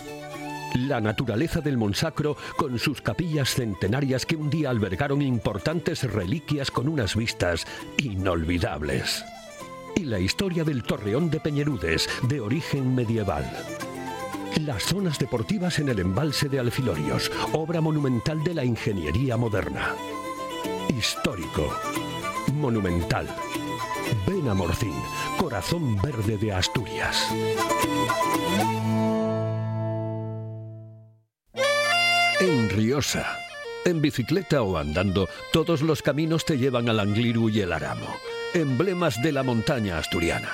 La naturaleza del Monsacro con sus capillas centenarias que un día albergaron importantes reliquias con unas vistas inolvidables. Y la historia del Torreón de Peñerudes, de origen medieval. Las zonas deportivas en el embalse de Alfilorios, obra monumental de la ingeniería moderna. Histórico. Monumental Ven corazón verde de Asturias. En Riosa, en bicicleta o andando, todos los caminos te llevan al Angliru y el Aramo, emblemas de la montaña asturiana.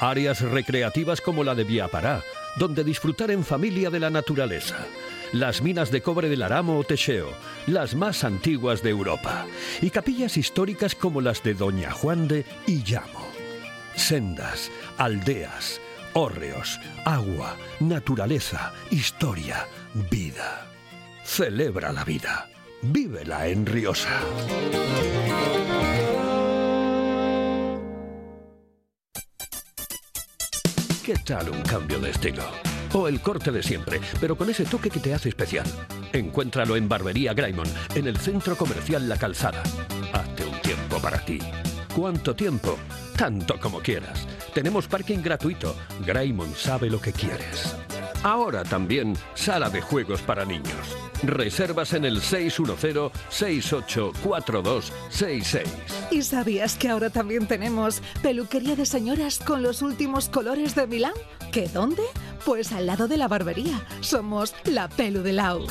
Áreas recreativas como la de Viapará, donde disfrutar en familia de la naturaleza las minas de cobre del Aramo o Techeo, las más antiguas de Europa, y capillas históricas como las de Doña Juan de Illamo. Sendas, aldeas, hórreos, agua, naturaleza, historia, vida. Celebra la vida. Vívela en Riosa. ¿Qué tal un cambio de estilo? O el corte de siempre, pero con ese toque que te hace especial. Encuéntralo en Barbería Graymon, en el centro comercial La Calzada. Hazte un tiempo para ti. ¿Cuánto tiempo? Tanto como quieras. Tenemos parking gratuito. Graymon sabe lo que quieres. Ahora también sala de juegos para niños. Reservas en el 610-684266. ¿Y sabías que ahora también tenemos peluquería de señoras con los últimos colores de Milán? ¿Qué dónde? Pues al lado de la barbería. Somos la Pelu de Lau.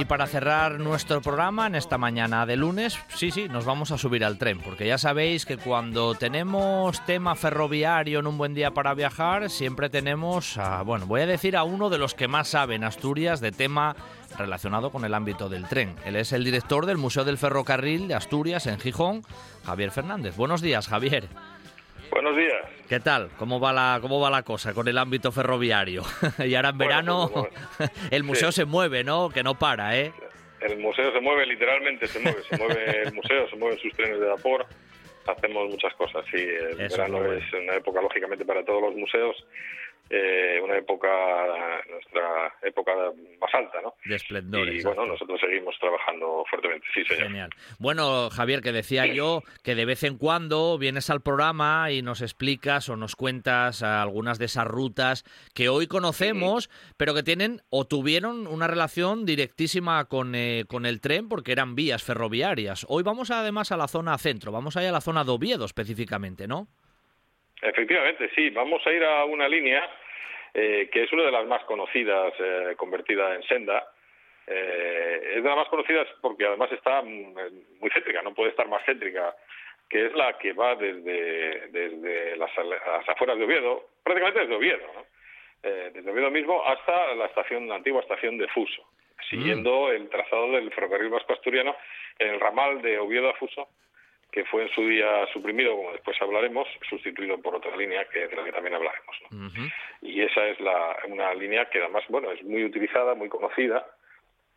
Y para cerrar nuestro programa en esta mañana de lunes, sí, sí, nos vamos a subir al tren, porque ya sabéis que cuando tenemos tema ferroviario en un buen día para viajar, siempre tenemos, a, bueno, voy a decir a uno de los que más saben Asturias de tema relacionado con el ámbito del tren. Él es el director del Museo del Ferrocarril de Asturias en Gijón, Javier Fernández. Buenos días, Javier. Buenos días. ¿Qué tal? ¿Cómo va la, cómo va la cosa con el ámbito ferroviario? y ahora en Bueno, verano pues, bueno. el museo Sí. se mueve, ¿no? Que no para, ¿eh? El museo se mueve, literalmente se mueve. Se mueve el museo, se mueven sus trenes de vapor. Hacemos muchas cosas. Sí, el Eso verano bueno. es una época, lógicamente, para todos los museos. Eh, una época, nuestra época más alta, ¿no? De esplendor. y exacto. bueno, nosotros seguimos trabajando fuertemente. Sí, señor. Genial. Bueno, Javier, que decía yo que de vez en cuando vienes al programa y nos explicas o nos cuentas algunas de esas rutas que hoy conocemos, pero que tienen o tuvieron una relación directísima con, eh, con el tren porque eran vías ferroviarias. Hoy vamos además a la zona centro, vamos allá a la zona de Oviedo específicamente, ¿no? Efectivamente, sí. Vamos a ir a una línea eh, que es una de las más conocidas, eh, convertida en senda. Eh, es de las más conocidas porque además está mm, muy céntrica, no puede estar más céntrica, que es la que va desde, desde las, las afueras de Oviedo, prácticamente desde Oviedo, ¿no? Desde Oviedo mismo hasta la estación, la antigua estación de Fuso, siguiendo el trazado del ferrocarril vasco asturiano en el ramal de Oviedo a Fuso, que fue en su día suprimido, como después hablaremos, sustituido por otra línea que de la que también hablaremos. ¿no? Y esa es la, una línea que además, bueno, es muy utilizada, muy conocida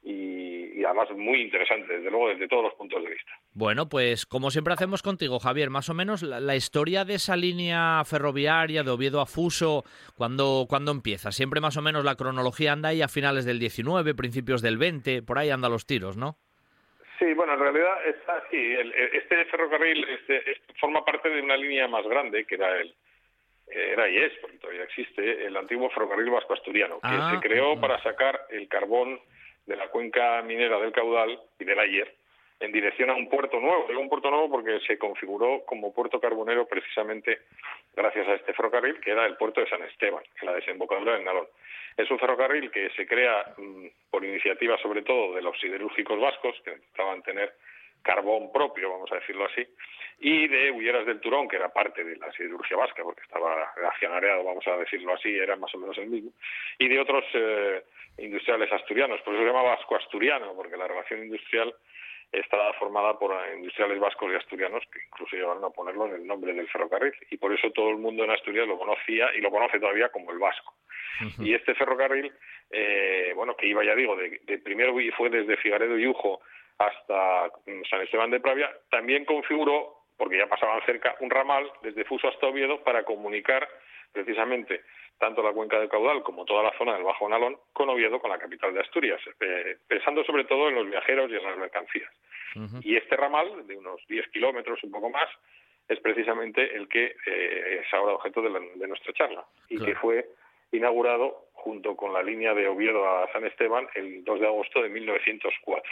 y, y además muy interesante, desde luego, desde todos los puntos de vista. Bueno, pues como siempre hacemos contigo, Javier, más o menos la, la historia de esa línea ferroviaria de Oviedo a Fuso, ¿cuándo, ¿cuándo empieza? Siempre más o menos la cronología anda ahí a finales del 19, principios del 20, por ahí anda los tiros, ¿no? Sí, bueno, en realidad está. El- el- este ferrocarril este, este forma parte de una línea más grande que era el era y es, porque todavía existe, el antiguo ferrocarril vasco asturiano, que Ah, se creó para sacar el carbón de la cuenca minera del caudal y del Ayer en dirección a un puerto nuevo. Digo un puerto nuevo porque se configuró como puerto carbonero precisamente gracias a este ferrocarril, que era el puerto de San Esteban, en la desembocadura del Nalón. Es un ferrocarril que se crea mm, por iniciativa sobre todo de los siderúrgicos vascos, que necesitaban tener carbón propio, vamos a decirlo así, y de Ulleras del Turón, que era parte de la siderurgia vasca, porque estaba accionariado, vamos a decirlo así, era más o menos el mismo, y de otros eh, industriales asturianos. Por eso se llama vasco-asturiano, porque la relación industrial estaba formada por industriales vascos y asturianos que incluso llegaron a ponerlo en el nombre del ferrocarril y por eso todo el mundo en Asturias lo conocía y lo conoce todavía como el vasco. Y este ferrocarril, eh, bueno, que iba ya digo, de, de primero fue desde Figaredo y Ujo hasta mm, San Esteban de Pravia, también configuró, porque ya pasaban cerca, un ramal desde Fuso hasta Oviedo para comunicar precisamente tanto la cuenca del caudal como toda la zona del Bajo Nalón con Oviedo, con la capital de Asturias, eh, pensando sobre todo en los viajeros y en las mercancías. Y este ramal, de unos 10 kilómetros, un poco más, es precisamente el que eh, es ahora objeto de, la- de nuestra charla y Claro. que fue inaugurado junto con la línea de Oviedo a San Esteban el 2 de agosto de 1904.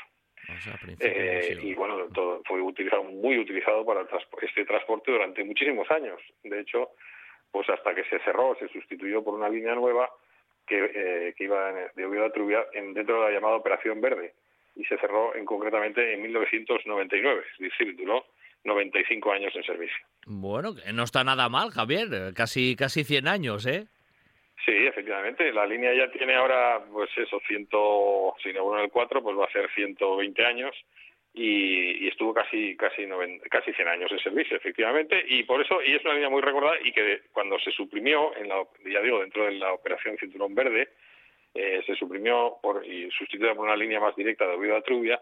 O sea, Eh, y bueno, todo fue utilizado, muy utilizado para el este transporte durante muchísimos años. De hecho, pues hasta que se cerró, se sustituyó por una línea nueva que, eh, que iba de Oviedo a Trubia en, dentro de la llamada Operación Verde y se cerró en concretamente en 1999, es decir, duró 95 años en servicio. Bueno, no está nada mal, Javier, eh, casi, casi 100 años, ¿eh? Sí, efectivamente, la línea ya tiene ahora, pues eso, 100, si inauguró en el 4, pues va a ser 120 años y, estuvo casi casi 90 casi 100 años en servicio, efectivamente, y por eso, y es una línea muy recordada y que cuando se suprimió, en la, ya digo, dentro de la operación Cinturón Verde, eh, se suprimió por, y sustituida por una línea más directa de Oviedo a Trubia,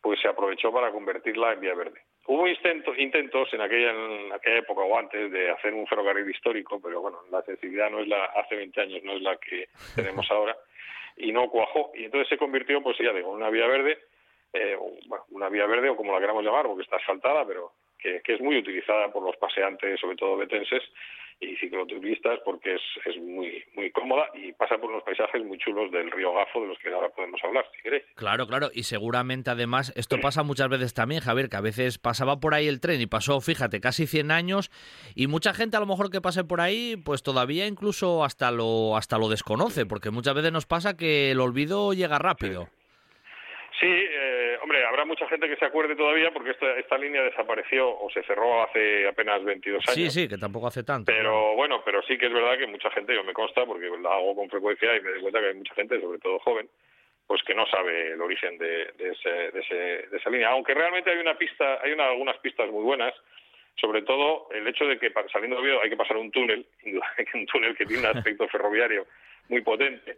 pues se aprovechó para convertirla en vía verde. Hubo intentos en aquella, en aquella época o antes de hacer un ferrocarril histórico, pero bueno, la sensibilidad no es la hace 20 años, no es la que tenemos ahora, y no cuajó. Y entonces se convirtió, pues ya digo, en una vía verde, eh, bueno, una vía verde o como la queramos llamar, porque está asfaltada, pero que, es muy utilizada por los paseantes, sobre todo betenses y cicloturistas, porque es, es muy muy cómoda y pasa por unos paisajes muy chulos del río Gafo, de los que ahora podemos hablar, si queréis. Claro, claro, y seguramente además esto pasa muchas veces también, Javier, que a veces pasaba por ahí el tren y pasó, fíjate, casi 100 años y mucha gente a lo mejor que pase por ahí, pues todavía incluso hasta lo hasta lo desconoce, porque muchas veces nos pasa que el olvido llega rápido. Sí, eh, hombre, habrá mucha gente que se acuerde todavía porque esta, esta línea desapareció o se cerró hace apenas 22 años. Sí, sí, que tampoco hace tanto. Pero bueno, pero sí que es verdad que mucha gente, yo me consta porque la hago con frecuencia y me doy cuenta que hay mucha gente, sobre todo joven, pues que no sabe el origen de, de, ese, de, ese, de esa línea. Aunque realmente hay una pista, hay una, algunas pistas muy buenas, sobre todo el hecho de que saliendo de Oviedo hay que pasar un túnel, un túnel que tiene un aspecto ferroviario muy potente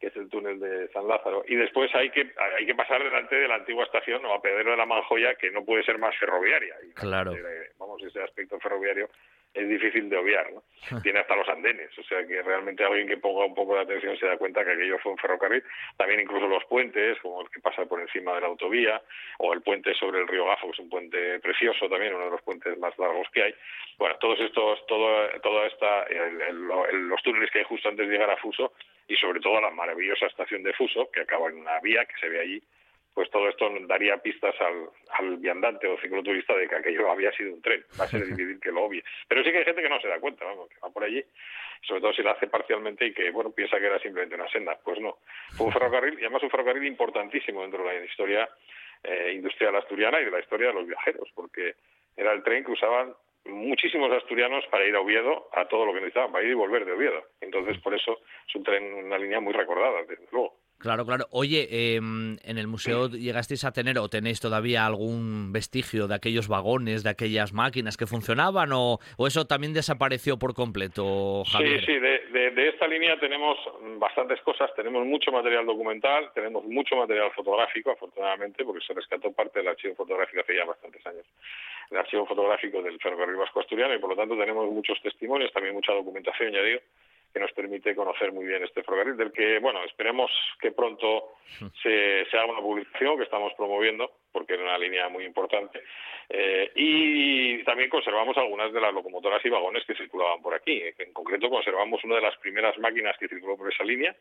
que es el túnel de San Lázaro. Y después hay que hay que pasar delante de la antigua estación o a Pedro de la Manjoya, que no puede ser más ferroviaria. Y, claro. vamos, ese aspecto ferroviario es difícil de obviar, ¿no? Tiene hasta los andenes, o sea que realmente alguien que ponga un poco de atención se da cuenta que aquello fue un ferrocarril. También incluso los puentes, como el que pasa por encima de la autovía, o el puente sobre el río Gafo, que es un puente precioso también, uno de los puentes más largos que hay. Bueno, todos estos, todo, toda esta, los túneles que hay justo antes de llegar a Fuso, y sobre todo la maravillosa estación de Fuso, que acaba en una vía que se ve allí, pues todo esto daría pistas al, al viandante o cicloturista de que aquello había sido un tren. Va a ser difícil que lo obvie. Pero sí que hay gente que no se da cuenta, vamos, que va por allí, sobre todo si lo hace parcialmente y que, bueno, piensa que era simplemente una senda. Pues no, fue un ferrocarril, y además un ferrocarril importantísimo dentro de la historia eh, industrial asturiana y de la historia de los viajeros, porque era el tren que usaban muchísimos asturianos para ir a Oviedo a todo lo que necesitaban, para ir y volver de Oviedo. Entonces, por eso es un tren, una línea muy recordada, desde luego. Claro, claro. Oye, em, ¿en el museo llegasteis a tener o tenéis todavía algún vestigio de aquellos vagones, de aquellas máquinas que funcionaban o, o eso también desapareció por completo, Javier? Sí, sí, de, de, esta línea tenemos bastantes cosas. Tenemos mucho material documental, tenemos mucho material fotográfico, afortunadamente, porque se rescató parte del archivo fotográfico hace ya bastantes años, el archivo fotográfico del Ferrocarril Vasco Asturiano y por lo tanto tenemos muchos testimonios, también mucha documentación, ya digo que nos permite conocer muy bien este ferrocarril, del que, bueno, esperemos que pronto se, se haga una publicación que estamos promoviendo, porque es una línea muy importante. Eh, y también conservamos algunas de las locomotoras y vagones que circulaban por aquí. En concreto, conservamos una de las primeras máquinas que circuló por esa línea,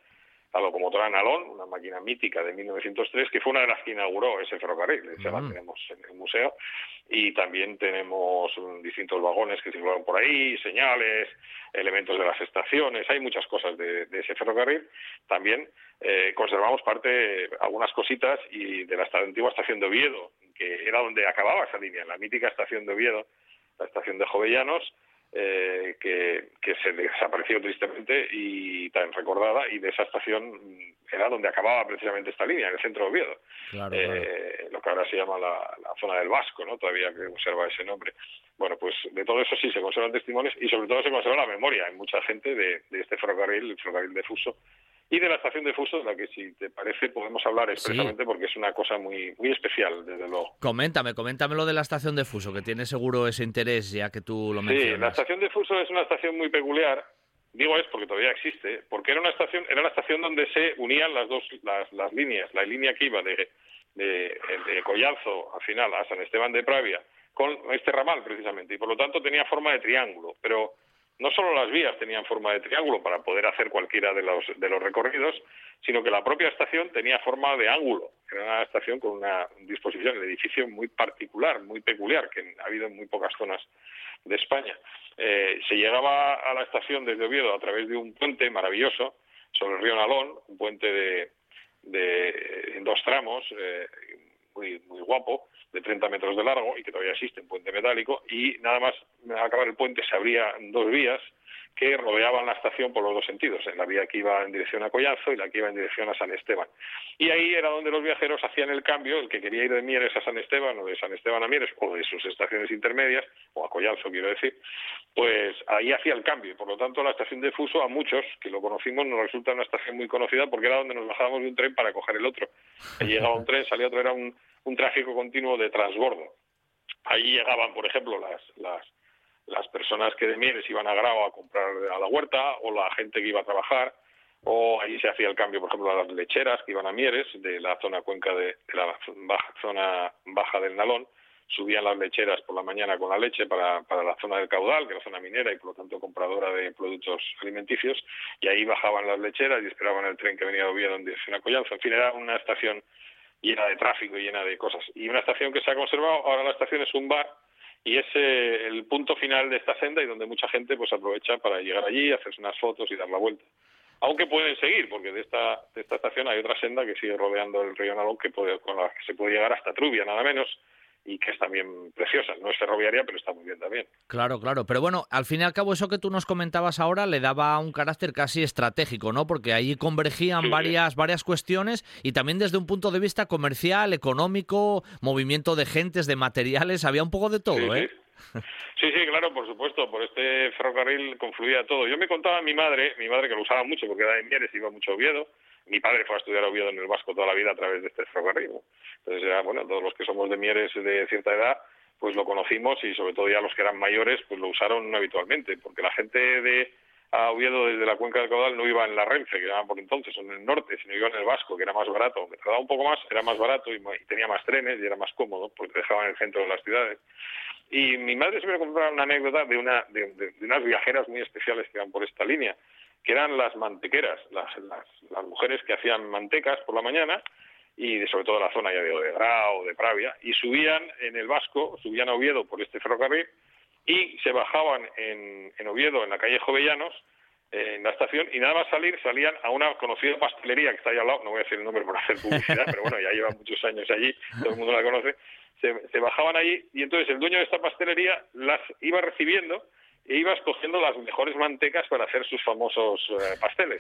la locomotora Nalón, una máquina mítica de 1903, que fue una de las que inauguró ese ferrocarril, esa la tenemos en el museo, y también tenemos distintos vagones que circularon por ahí, señales, elementos de las estaciones, hay muchas cosas de, ese ferrocarril. También eh, conservamos parte, algunas cositas, y de la antigua estación de Oviedo, que era donde acababa esa línea, la mítica estación de Oviedo, la estación de Jovellanos, eh, que, que, se desapareció tristemente y tan recordada y de esa estación era donde acababa precisamente esta línea, en el centro de Oviedo, eh, lo que ahora se llama la, zona del Vasco, ¿no? todavía que conserva ese nombre. Bueno, pues de todo eso sí se conservan testimonios y sobre todo se conserva la memoria en mucha gente de, de este ferrocarril, el ferrocarril de Fuso, y de la estación de Fuso, de la que si te parece podemos hablar expresamente porque es una cosa muy muy especial, desde luego. Coméntame, coméntame lo de la estación de Fuso, que tiene seguro ese interés ya que tú lo mencionas. Sí, la estación de Fuso es una estación muy peculiar. Digo es porque todavía existe, porque era una estación, era la estación donde se unían las dos las, las líneas, la línea que iba de, de, de Collanzo al final a San Esteban de Pravia con este ramal precisamente y por lo tanto tenía forma de triángulo, pero no solo las vías tenían forma de triángulo para poder hacer cualquiera de los, recorridos, sino que la propia estación tenía forma de ángulo. Era una estación con una disposición, el edificio muy particular, muy peculiar, que ha habido en muy pocas zonas de España. Eh, se llegaba a la estación desde Oviedo a través de un puente maravilloso sobre el río Nalón, un puente de, dos tramos, eh, muy, guapo, de 30 metros de largo y que todavía existe, un puente metálico, y nada más acabar el puente se abría dos vías que rodeaban la estación por los dos sentidos, en la vía que iba en dirección a Collazo y la que iba en dirección a San Esteban. Y ahí era donde los viajeros hacían el cambio, el que quería ir de Mieres a San Esteban o de San Esteban a Mieres o de sus estaciones intermedias, o a Collazo quiero decir, pues ahí hacía el cambio. Por lo tanto, la estación de Fuso a muchos que lo conocimos nos resulta una estación muy conocida porque era donde nos bajábamos de un tren para coger el otro. llegaba un tren, salía otro, era un, un tráfico continuo de transbordo. Ahí llegaban, por ejemplo, las, las las personas que de Mieres iban a Grao a comprar a la huerta o la gente que iba a trabajar o ahí se hacía el cambio, por ejemplo, a las lecheras que iban a Mieres de la zona cuenca de, la baja, zona baja del Nalón subían las lecheras por la mañana con la leche para, para la zona del caudal, que era zona minera y por lo tanto compradora de productos alimenticios, y ahí bajaban las lecheras y esperaban el tren que venía de Oviedo en dirección a Collanza. En fin, era una estación llena de tráfico y llena de cosas. Y una estación que se ha conservado, ahora la estación es un bar y es eh, el punto final de esta senda y donde mucha gente pues aprovecha para llegar allí, hacerse unas fotos y dar la vuelta. Aunque pueden seguir, porque de esta, de esta estación hay otra senda que sigue rodeando el río Nalón que puede, con la que se puede llegar hasta Trubia, nada menos, y que es también preciosa. No es ferroviaria, pero está muy bien también. Claro, claro. Pero bueno, al fin y al cabo, eso que tú nos comentabas ahora le daba un carácter casi estratégico, ¿no? Porque ahí convergían varias, varias cuestiones y también desde un punto de vista comercial, económico, movimiento de gentes, de materiales, había un poco de todo, ¿eh? Sí, sí, claro, por supuesto, por este ferrocarril confluía todo. Yo me contaba a mi madre, mi madre que lo usaba mucho porque era de Mieres, iba mucho a Oviedo, mi padre fue a estudiar a Oviedo en el Vasco toda la vida a través de este ferrocarril. Entonces, bueno, todos los que somos de Mieres de cierta edad, pues lo conocimos y sobre todo ya los que eran mayores, pues lo usaron habitualmente, porque la gente de a Oviedo desde la cuenca del caudal no iba en la Renfe, que era por entonces, o en el norte, sino iba en el Vasco, que era más barato. Me tardaba un poco más, era más barato y, tenía más trenes y era más cómodo, porque dejaban el centro de las ciudades. Y mi madre siempre contaba una anécdota de, una, de, unas viajeras muy especiales que iban por esta línea, que eran las mantequeras, las, mujeres que hacían mantecas por la mañana y sobre todo la zona ya de, de Grau, de Pravia, y subían en el Vasco, subían a Oviedo por este ferrocarril y se bajaban en, Oviedo, en la calle Jovellanos, en la estación, y nada más salir salían a una conocida pastelería que está ahí al lado, no voy a decir el nombre por hacer publicidad, pero bueno, ya lleva muchos años allí, todo el mundo la conoce, se, se bajaban allí y entonces el dueño de esta pastelería las iba recibiendo e iba escogiendo las mejores mantecas para hacer sus famosos eh, pasteles.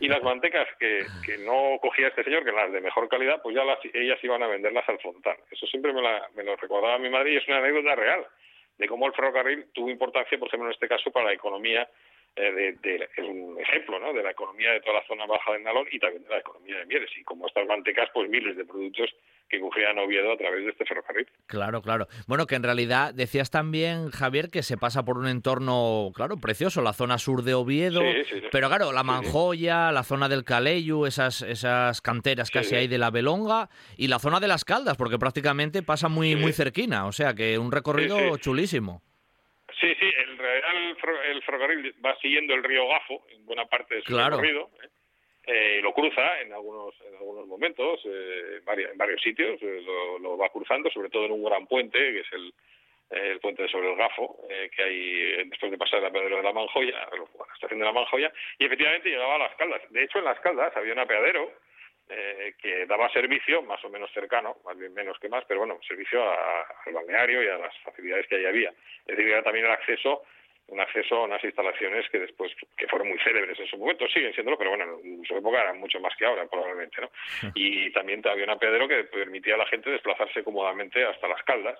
Y las mantecas que, que, no cogía este señor, que las de mejor calidad, pues ya las, ellas iban a venderlas al fontán. Eso siempre me, lo recordaba mi madre y es una anécdota real de cómo el ferrocarril tuvo importancia, por ejemplo, en este caso, para la economía eh, de, es un ejemplo ¿no? de la economía de toda la zona baja del Nalón y también de la economía de Mieres. Y como estas mantecas, pues miles de productos que cogían Oviedo a través de este ferrocarril. Claro, claro. Bueno, que en realidad decías también, Javier, que se pasa por un entorno, claro, precioso, la zona sur de Oviedo, pero claro, la Manjoya, la zona del Caleyu, esas, esas canteras casi ahí de la Belonga y la zona de las Caldas, porque prácticamente pasa muy, muy cerquina, o sea que un recorrido chulísimo. Sí, sí, el, el, ferrocarril va siguiendo el río Gafo en buena parte de su recorrido. ¿eh? Eh, lo cruza en algunos en algunos momentos eh, en, varios, sitios eh, lo, va cruzando sobre todo en un gran puente que es el, el puente sobre el Gafo que hay después de pasar la apeadero de la Manjoya la estación de la Manjoya y efectivamente llegaba a las Caldas de hecho en las Caldas había un apeadero que daba servicio más o menos cercano, más bien menos que más, pero bueno, servicio al balneario y a las facilidades que ahí había. Es decir, era también el acceso un acceso a unas instalaciones que después, que fueron muy célebres en su momento, siguen siéndolo, pero bueno, en su época eran mucho más que ahora, probablemente, ¿no? Y también había un apeadero que permitía a la gente desplazarse cómodamente hasta las caldas.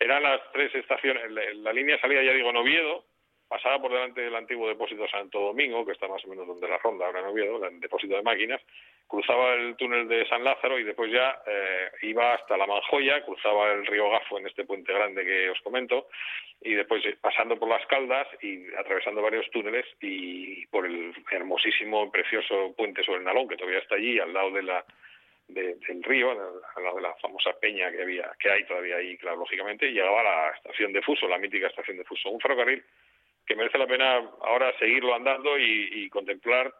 Eran las tres estaciones, la, línea salía, ya digo, en Oviedo, pasaba por delante del antiguo depósito Santo Domingo, que está más o menos donde la ronda, ahora en Oviedo, el depósito de máquinas, cruzaba el túnel de San Lázaro y después ya eh, iba hasta la Manjoya, cruzaba el río Gafo en este puente grande que os comento, y después eh, pasando por las Caldas y atravesando varios túneles y por el hermosísimo, precioso puente sobre el Nalón, que todavía está allí, al lado de la del río, al lado de la famosa peña que había, que hay todavía ahí, claro, lógicamente, y llegaba a la estación de Fuso, la mítica estación de Fuso, un ferrocarril que merece la pena ahora seguirlo andando y, contemplar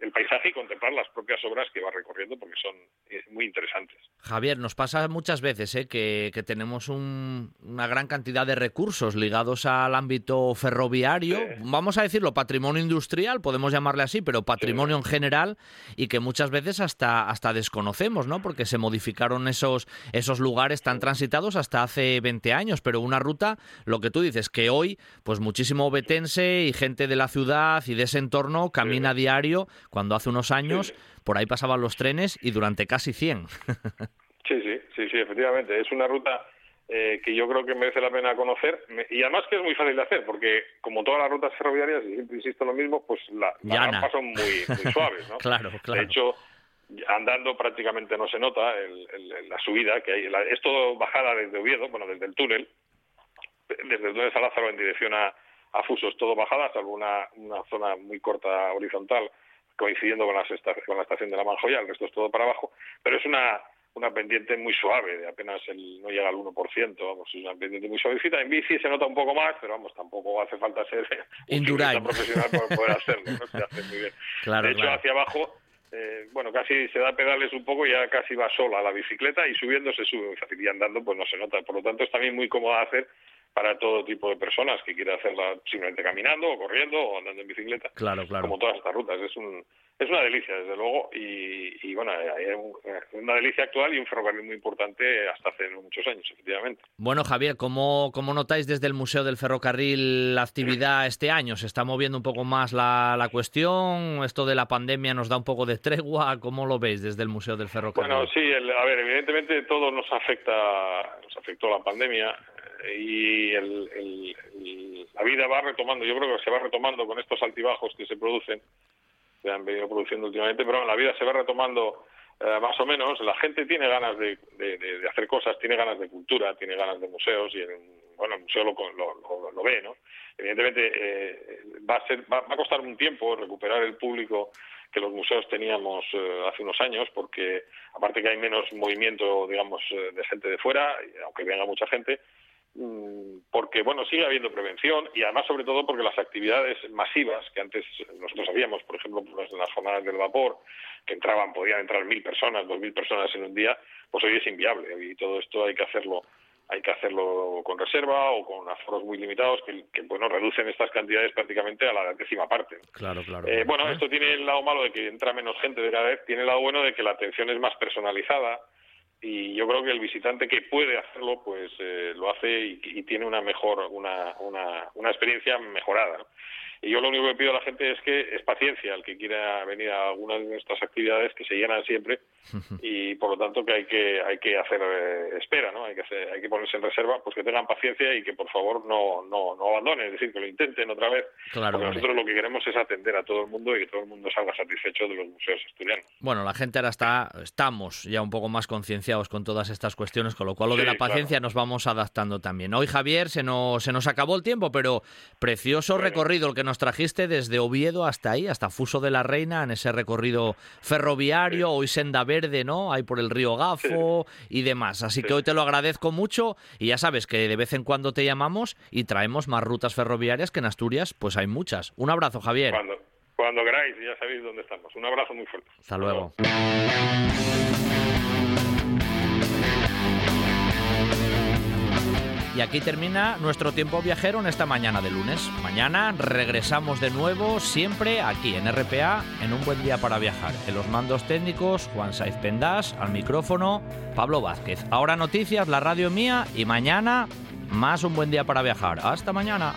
el paisaje y contemplar las propias obras que va recorriendo porque son eh, muy interesantes. Javier, nos pasa muchas veces ¿eh? que, que, tenemos un, una gran cantidad de recursos ligados al ámbito ferroviario, sí. vamos a decirlo, patrimonio industrial, podemos llamarle así, pero patrimonio sí. en general, y que muchas veces hasta, hasta desconocemos, ¿no? Porque se modificaron esos, esos lugares tan transitados hasta hace 20 años, pero una ruta, lo que tú dices, que hoy, pues muchísimo obetense y gente de la ciudad y de ese entorno camina a diario, cuando hace unos años por ahí pasaban los trenes y durante casi 100. sí, sí, sí, sí, efectivamente. Es una ruta eh, que yo creo que merece la pena conocer y además que es muy fácil de hacer porque como todas las rutas ferroviarias, y siempre insisto lo mismo, pues la, las rampas son muy, muy suaves, ¿no? claro, claro. De hecho, andando prácticamente no se nota el, el, la subida que hay. La, es todo bajada desde Oviedo, bueno, desde el túnel, desde el túnel Salázaro en dirección a, a Fusos, todo bajada, salvo una, una zona muy corta horizontal coincidiendo con, las con la estación de la Manjoya, el resto es todo para abajo, pero es una, una pendiente muy suave, de apenas el, no llega al 1%, vamos, es una pendiente muy suavecita. En bici se nota un poco más, pero vamos, tampoco hace falta ser un profesional para poder hacerlo, ¿no? Se hace muy bien. Claro, de hecho, claro. hacia abajo, eh, bueno, casi se da pedales un poco y ya casi va sola la bicicleta y subiendo se sube muy fácil y andando pues no se nota. Por lo tanto, es también muy cómoda hacer para todo tipo de personas que quieran hacerla simplemente caminando o corriendo o andando en bicicleta. Claro, claro. Como todas estas rutas. Es un es una delicia, desde luego, y, y bueno, hay una delicia actual y un ferrocarril muy importante hasta hace muchos años, efectivamente. Bueno, Javier, ¿cómo, ¿cómo notáis desde el Museo del Ferrocarril la actividad este año? ¿Se está moviendo un poco más la, la cuestión? ¿Esto de la pandemia nos da un poco de tregua? ¿Cómo lo veis desde el Museo del Ferrocarril? Bueno, sí, el, a ver, evidentemente todo nos afecta, nos afectó la pandemia y el, la vida va retomando, yo creo que se va retomando con estos altibajos que se producen, se han venido produciendo últimamente, pero la vida se va retomando eh, más o menos. La gente tiene ganas de, hacer cosas, tiene ganas de cultura, tiene ganas de museos y, el, bueno, el museo lo, lo, lo, lo ve, ¿no? Evidentemente eh, va, a ser, va, va, a costar un tiempo recuperar el público que los museos teníamos eh, hace unos años, porque aparte que hay menos movimiento, digamos, de gente de fuera, aunque venga mucha gente, porque bueno sigue habiendo prevención y además sobre todo porque las actividades masivas que antes nosotros hacíamos por ejemplo las jornadas del vapor que entraban podían entrar mil personas dos mil personas en un día pues hoy es inviable y todo esto hay que hacerlo hay que hacerlo con reserva o con aforos muy limitados que, que bueno reducen estas cantidades prácticamente a la décima parte. Claro, claro. Eh, bueno, esto tiene el lado malo de que entra menos gente de cada vez, tiene el lado bueno de que la atención es más personalizada y yo creo que el visitante que puede hacerlo pues eh, lo hace y, tiene una mejor una, una, una experiencia mejorada. Y yo lo único que pido a la gente es que es paciencia, el que quiera venir a alguna de nuestras actividades que se llenan siempre y por lo tanto que hay que hay que hacer eh, espera, ¿no? Hay que hacer, hay que ponerse en reserva, pues que tengan paciencia y que por favor no no no abandonen, es decir, que lo intenten otra vez, claro, porque nosotros lo que queremos es atender a todo el mundo y que todo el mundo salga satisfecho de los museos asturianos. Bueno, la gente ahora está estamos ya un poco más concienciados con todas estas cuestiones, con lo cual lo sí, de la paciencia claro. nos vamos adaptando también. Hoy Javier se nos se nos acabó el tiempo, pero precioso bueno. recorrido el que nos trajiste desde Oviedo hasta ahí, hasta Fuso de la Reina, en ese recorrido ferroviario, sí. hoy senda verde, ¿no? Ahí por el río Gafo sí. y demás. Así que hoy te lo agradezco mucho y ya sabes que de vez en cuando te llamamos y traemos más rutas ferroviarias que en Asturias, pues hay muchas. Un abrazo, Javier. Cuando, cuando queráis, ya sabéis dónde estamos. Un abrazo muy fuerte. Hasta luego. Y aquí termina nuestro tiempo viajero en esta mañana de lunes. Mañana regresamos de nuevo, siempre aquí en RPA, en un buen día para viajar. En los mandos técnicos, Juan Saiz Pendás, al micrófono, Pablo Vázquez. Ahora noticias, la radio mía y mañana más un buen día para viajar. Hasta mañana.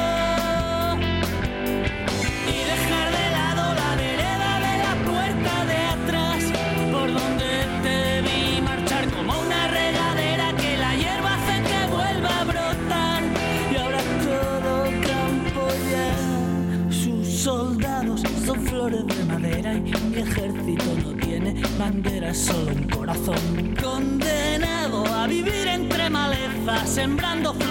sembrando flores